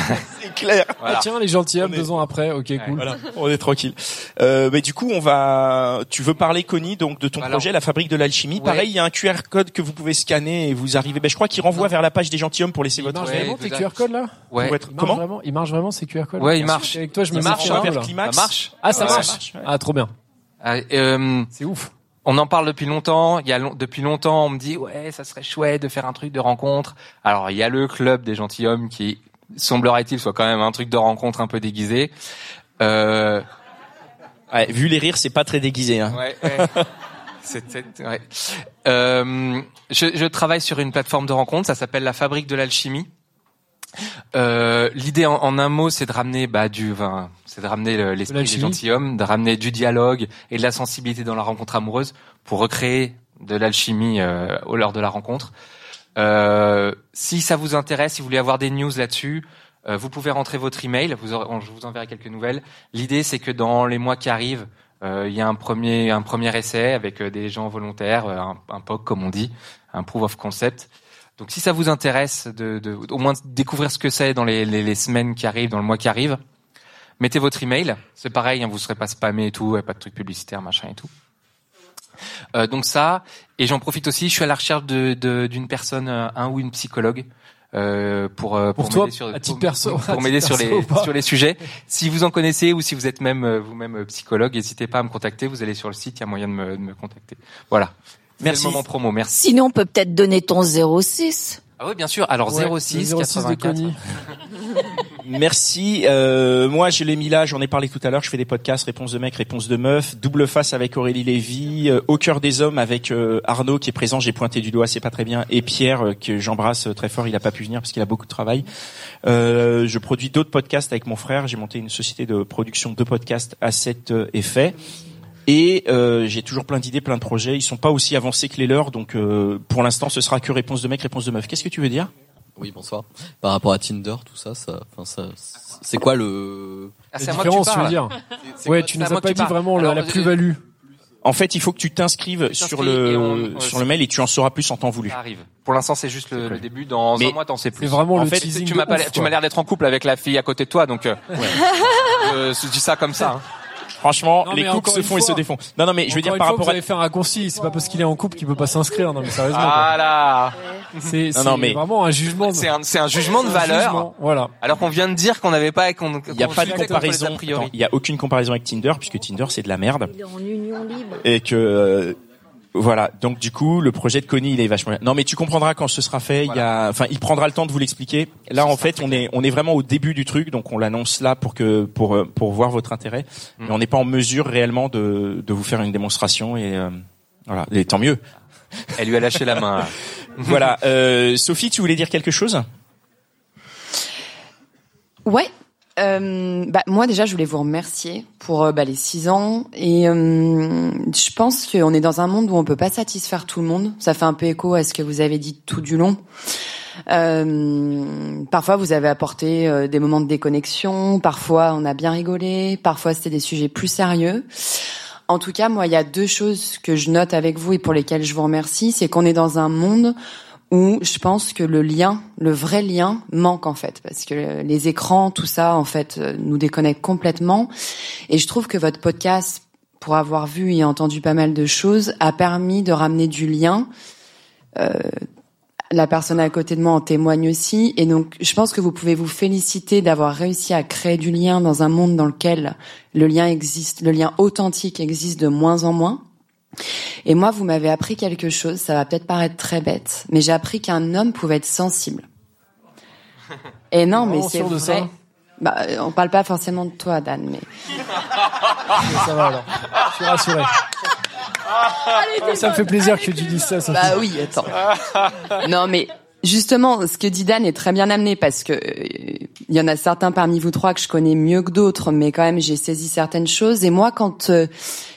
clair. voilà. Ah, tiens, les gentilshommes, est- deux ans après, ok, cool. Voilà, on est tranquille. Euh, mais du coup, on va. Tu veux parler, Connie, donc de ton Alors- projet, la fabrique de l'alchimie. Ouais. Pareil, il y a un QR code que vous pouvez scanner et vous arrivez. Ben, je crois qu'il renvoie vers la page des gentilshommes pour laisser Il votre marche Ouais, vraiment tes QR codes là? Ouais. Marche Comment? vraiment, il marche vraiment ces QR codes Ouais, il marche. Avec toi, je me marche. Climax. Ça marche. Ah, ça Ouais, marche. ouais. Ah, trop bien. Ah, euh, C'est ouf. on en parle depuis longtemps. Il y a long- depuis longtemps, on me dit ouais, ça serait chouette de faire un truc de rencontre. Alors il y a le club des gentilshommes qui semblerait-il soit quand même un truc de rencontre un peu déguisé. Euh, Ouais, vu les rires, c'est pas très déguisé. Hein. Ouais, ouais. C'est- c'est- ouais. Euh, je, je travaille sur une plateforme de rencontre, ça s'appelle la Fabrique de l'alchimie. Euh, L'idée en, en un mot, c'est de ramener bah, du, enfin, c'est de ramener le- l'esprit des gentilshommes, de ramener du dialogue et de la sensibilité dans la rencontre amoureuse pour recréer de l'alchimie euh, au lors de la rencontre. Euh, si ça vous intéresse, si vous voulez avoir des news là-dessus, vous pouvez rentrer votre email. Vous aurez- on- je vous enverrai quelques nouvelles. L'idée, c'est que dans les mois qui arrivent, Il y a un premier un premier essai avec des gens volontaires, un, un POC comme on dit, un proof of concept. Donc si ça vous intéresse de, de au moins découvrir ce que c'est dans les, les, les semaines qui arrivent, dans le mois qui arrive, mettez votre email. C'est pareil, hein, vous serez pas spammé et tout, pas de trucs publicitaires, machin et tout. Euh, donc ça, et j'en profite aussi, je suis à la recherche de- de- d'une personne, euh, un ou une psychologue, euh, pour euh, Pour toi, m'aider sur à titre pour- perso, à pour titre m'aider sur les sur les sujets. Si vous en connaissez ou si vous êtes même euh, vous-même psychologue, n'hésitez pas à me contacter. Vous allez sur le site, il y a moyen de me, de me contacter. Voilà. C'est Merci. le moment promo. Merci. Sinon, on peut peut-être donner ton 06. Ah oui, bien sûr. Alors Ouais, 06 le 06 de 84. Connie. Merci. Euh, moi, je l'ai mis là. J'en ai parlé tout à l'heure. Je fais des podcasts, réponse de mec, réponse de meuf, double face avec Aurélie Lévy, euh, au cœur des hommes avec euh, Arnaud qui est présent. J'ai pointé du doigt, c'est pas très bien, et Pierre euh, que j'embrasse euh, très fort. Il a pas pu venir parce qu'il a beaucoup de travail. Euh, je produis d'autres podcasts avec mon frère. J'ai monté une société de production de podcasts à cet euh, effet. Et euh, j'ai toujours plein d'idées, plein de projets. Ils sont pas aussi avancés que les leurs, donc euh, pour l'instant, ce sera que réponse de mec, réponse de meuf. Qu'est-ce que tu veux dire? Oui, bonsoir. Par rapport à Tinder, tout ça, ça, enfin, ça, c'est quoi le Ah, La différence, tu veux dire? Ouais, quoi- tu nous as pas dit vraiment Alors, la euh, plus-value. En fait, il faut que tu t'inscrives sur le on- sur euh, le mail et tu en sauras plus en temps voulu. Ça arrive. Pour l'instant, c'est juste le, le début. Dans Mais un mois, t'en sais plus. Vraiment En le fait, tu m'as pas, ouf, tu quoi. m'as l'air d'être en couple avec la fille à côté de toi, donc euh, euh, je dis ça comme ça. hein. Franchement, Non, les couples se font et se défont. Non, non, mais je veux dire par rapport vous à allez faire un raccourci. C'est pas parce qu'il est en couple qu'il peut pas s'inscrire. Non, mais sérieusement. Ah là, C'est mais- vraiment un jugement. de- c'est un, c'est un jugement de un valeur. jugement, Voilà. Alors qu'on vient de dire qu'on n'avait pas, qu'on, il n'y a pas de comparaison. a priori. Attends, Il y a aucune comparaison avec Tinder puisque Tinder c'est de la merde Il est en union libre. et que euh, voilà. Donc du coup, le projet de Connie il est vachement bien. Non, mais tu comprendras quand ce sera fait. Il y a, enfin, il prendra le temps de vous l'expliquer. Là, en fait, on est on est vraiment au début du truc, donc on l'annonce là pour que pour euh, pour voir votre intérêt. Mm. Mais on n'est pas en mesure réellement de de vous faire une démonstration et euh, voilà. Et tant mieux. Elle lui a lâché la main. là. voilà. Euh, Sophie, tu voulais dire quelque chose? Ouais. Euh, bah, moi déjà, je voulais vous remercier pour euh, bah, les six ans et euh, je pense qu'on est dans un monde où on peut pas satisfaire tout le monde. Ça fait un peu écho à ce que vous avez dit tout du long. Euh, parfois, vous avez apporté euh, des moments de déconnexion. Parfois, on a bien rigolé. Parfois, c'était des sujets plus sérieux. En tout cas, moi, il y a deux choses que je note avec vous et pour lesquelles je vous remercie. C'est qu'on est dans un monde où je pense que le lien, le vrai lien, manque en fait, parce que les écrans, tout ça, en fait, euh, nous déconnectent complètement. Et je trouve que votre podcast, pour avoir vu et entendu pas mal de choses, a permis de ramener du lien. Euh, la personne à côté de moi en témoigne aussi. Et donc, je pense que vous pouvez vous féliciter d'avoir réussi à créer du lien dans un monde dans lequel le lien existe, le lien authentique existe de moins en moins. Et moi, vous m'avez appris quelque chose, ça va peut-être paraître très bête, mais j'ai appris qu'un homme pouvait être sensible. Et non, mais c'est sûr de vrai. ça Bah, euh, on parle pas forcément de toi, Dan, mais Ça va alors. Je suis rassuré. Ça me fait plaisir que tu dises ça. Sophie. Bah oui, attends. non, mais justement, ce que dit Dan est très bien amené parce que euh, il y en a certains parmi vous trois que je connais mieux que d'autres, mais quand même j'ai saisi certaines choses. Et moi, quand euh,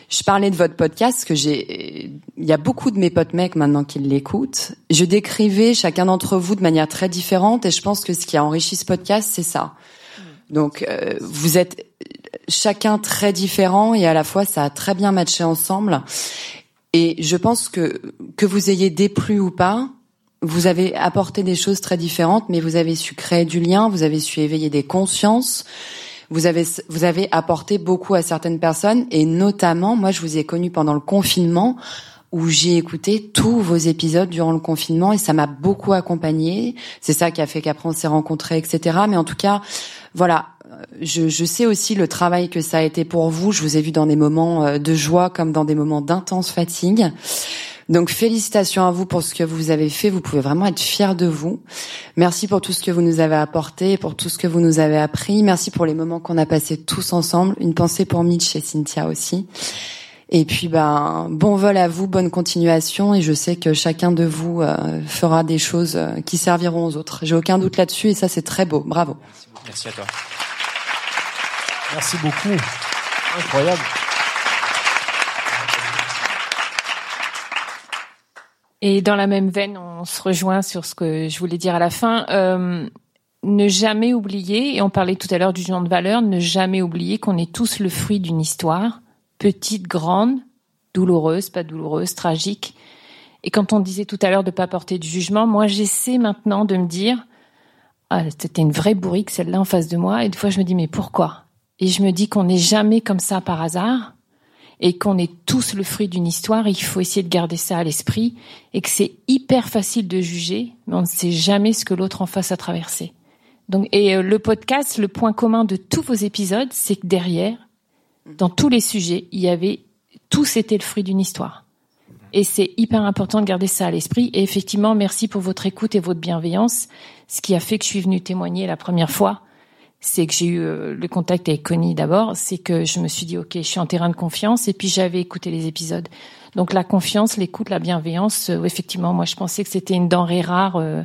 je parlais de votre podcast, que j'ai, il y a beaucoup de mes potes mecs maintenant qui l'écoutent. Je décrivais chacun d'entre vous de manière très différente, et je pense que ce qui a enrichi ce podcast, c'est ça. Donc, euh, vous êtes chacun très différent et à la fois ça a très bien matché ensemble. Et je pense que que vous ayez déplu ou pas, vous avez apporté des choses très différentes, mais vous avez su créer du lien, vous avez su éveiller des consciences, vous avez vous avez apporté beaucoup à certaines personnes et notamment, moi je vous ai connu pendant le confinement où j'ai écouté tous vos épisodes durant le confinement et ça m'a beaucoup accompagné. C'est ça qui a fait qu'après on s'est rencontrés, etc. Mais en tout cas, voilà, je, je sais aussi le travail que ça a été pour vous. Je vous ai vu dans des moments euh, de joie comme dans des moments d'intense fatigue. Donc félicitations à vous pour ce que vous avez fait. Vous pouvez vraiment être fiers de vous. Merci pour tout ce que vous nous avez apporté, pour tout ce que vous nous avez appris. Merci pour les moments qu'on a passés tous ensemble. Une pensée pour Mitch et Cynthia aussi. Et puis ben bon vol à vous, bonne continuation et je sais que chacun de vous euh, fera des choses euh, qui serviront aux autres. J'ai aucun doute là-dessus et ça c'est très beau. Bravo. Merci à toi. Merci beaucoup. Incroyable. Et dans la même veine, on se rejoint sur ce que je voulais dire à la fin. Euh, ne jamais oublier, et on parlait tout à l'heure du genre de valeur, ne jamais oublier qu'on est tous le fruit d'une histoire petite, grande, douloureuse, pas douloureuse, tragique. Et quand on disait tout à l'heure de pas porter de jugement, moi j'essaie maintenant de me dire, ah, c'était une vraie bourrique celle-là en face de moi. Et des fois je me dis mais pourquoi? Et je me dis qu'on n'est jamais comme ça par hasard et qu'on est tous le fruit d'une histoire. Il faut essayer de garder ça à l'esprit et que c'est hyper facile de juger, mais on ne sait jamais ce que l'autre en face a traversé. Donc et euh, le podcast, le point commun de tous vos épisodes, c'est que derrière, dans tous les sujets, il y avait tous étaient le fruit d'une histoire. Et c'est hyper important de garder ça à l'esprit. Et effectivement, merci pour votre écoute et votre bienveillance. Ce qui a fait que je suis venue témoigner la première fois, c'est que j'ai eu euh, le contact avec Connie d'abord. C'est que je me suis dit, OK, je suis en terrain de confiance. Et puis j'avais écouté les épisodes. Donc la confiance, l'écoute, la bienveillance, euh, effectivement, moi je pensais que c'était une denrée rare euh,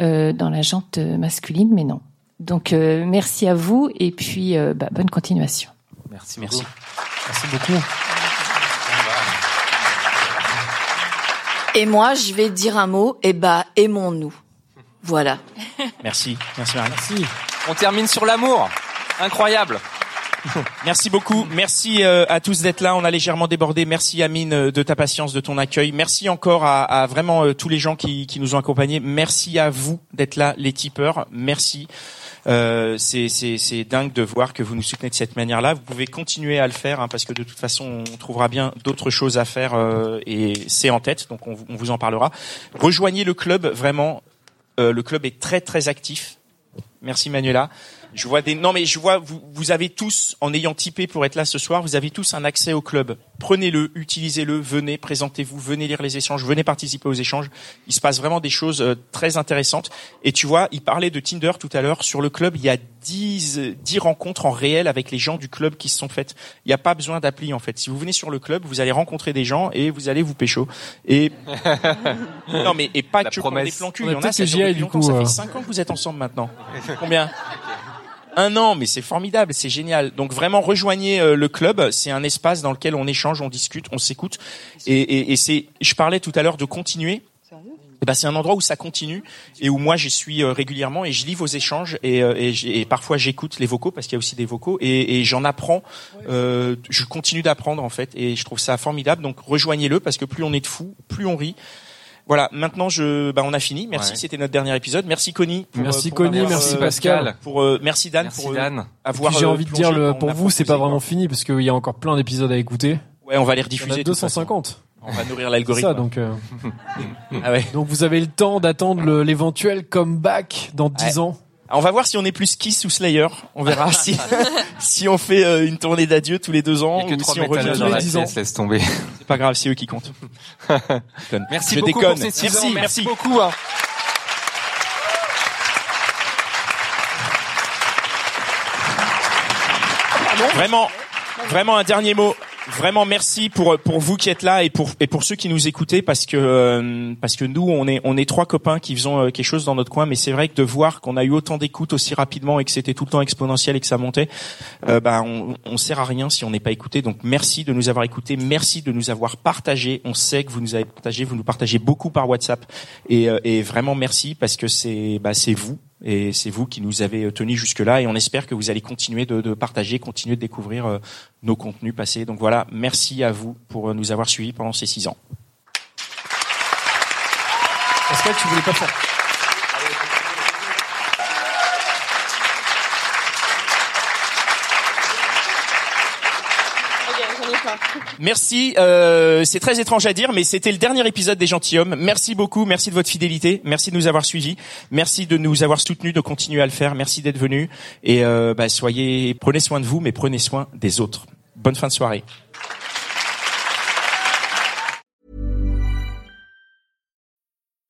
euh, dans la jante masculine, mais non. Donc euh, merci à vous et puis euh, bah, bonne continuation. Merci, Merci. Merci beaucoup. Et moi, je vais dire un mot. Eh bah, aimons-nous. Voilà. Merci, merci Marie. Merci. On termine sur l'amour. Incroyable. Merci beaucoup. Merci euh, à tous d'être là. On a légèrement débordé. Merci Amine euh, de ta patience, de ton accueil. Merci encore à, à vraiment euh, tous les gens qui, qui nous ont accompagnés. Merci à vous d'être là, les tipeurs. Merci. Euh, c'est, dingue de voir que vous nous soutenez de cette manière-là. Vous pouvez continuer à le faire hein, parce que de toute façon, on trouvera bien d'autres choses à faire euh, et c'est en tête. Donc on, on vous en parlera. Rejoignez le club. Vraiment, Euh, le club est très très actif. Merci Manuela. Je vois des non mais je vois vous vous avez tous en ayant typé pour être là ce soir, vous avez tous un accès au club. Prenez-le, utilisez-le, venez, présentez-vous, venez lire les échanges, venez participer aux échanges. Il se passe vraiment des choses euh, très intéressantes et tu vois, il parlait de Tinder tout à l'heure sur le club, il y a 10 euh, 10 rencontres en réel avec les gens du club qui se sont faites. Il n'y a pas besoin d'appli en fait. Si vous venez sur le club, vous allez rencontrer des gens et vous allez vous pécho. Et non mais et pas La que pour promesse. des plans cul, il y en a ça du coup, ça euh. fait 5 ans que vous êtes ensemble maintenant. Combien? Un an, mais c'est formidable, c'est génial. Donc vraiment rejoignez euh, le club. C'est un espace dans lequel on échange, on discute, on s'écoute. Et, et, et c'est, je parlais tout à l'heure de continuer. Eh ben, c'est un endroit où ça continue et où moi j'y suis euh, régulièrement et je lis vos échanges et, euh, et, et parfois j'écoute les vocaux parce qu'il y a aussi des vocaux et, et j'en apprends. Euh, je continue d'apprendre en fait et je trouve ça formidable. Donc rejoignez-le parce que plus on est de fous, plus on rit. Voilà, maintenant je, bah, on a fini. Merci, Ouais. c'était notre dernier épisode. Merci Connie. pour, Merci euh, pour Connie, avoir, merci euh, Pascal. Pour euh, merci Dan Merci pour euh, Dan. avoir. J'ai envie de dire, le, pour on a vous, c'est pas vraiment fini parce qu'il y a encore plein d'épisodes à écouter. Ouais, on va les Il y en rediffuser. a toute façon. 250. On va nourrir C'est l'algorithme. ça, donc, euh, Ah ouais. donc vous avez le temps d'attendre l'éventuel comeback dans 10 ans. On va voir si on est plus Kiss ou Slayer. On verra si si on fait euh, une tournée d'adieu tous les deux ans ou si on revient dans tous la les dix ans. laisse tomber. C'est pas grave, c'est eux qui comptent. Je déconne. Merci Je beaucoup déconne. pour ces six merci, ans. merci. beaucoup. hein. Vraiment, vraiment un dernier mot. Vraiment merci pour pour vous qui êtes là et pour et pour ceux qui nous écoutez parce que euh, parce que nous on est on est trois copains qui faisons euh, quelque chose dans notre coin mais c'est vrai que de voir qu'on a eu autant d'écoute aussi rapidement et que c'était tout le temps exponentiel et que ça montait euh, bah on on sert à rien si on n'est pas écouté. Donc merci de nous avoir écoutés merci de nous avoir partagé on sait que vous nous avez partagé vous nous partagez beaucoup par WhatsApp. Et euh, et vraiment merci parce que c'est bah c'est vous et c'est vous qui nous avez tenus jusque-là et on espère que vous allez continuer de, de partager, continuer de découvrir euh, nos contenus passés. Donc voilà, merci à vous pour euh, nous avoir suivis pendant ces six ans. Tu voulais pas faire. Merci, euh, c'est très étrange à dire, mais c'était le dernier épisode des Gentilhommes. Merci beaucoup, merci de votre fidélité, merci de nous avoir suivis, merci de nous avoir soutenus, de continuer à le faire, merci d'être venus et euh, bah, soyez, prenez soin de vous, mais prenez soin des autres. Bonne fin de soirée.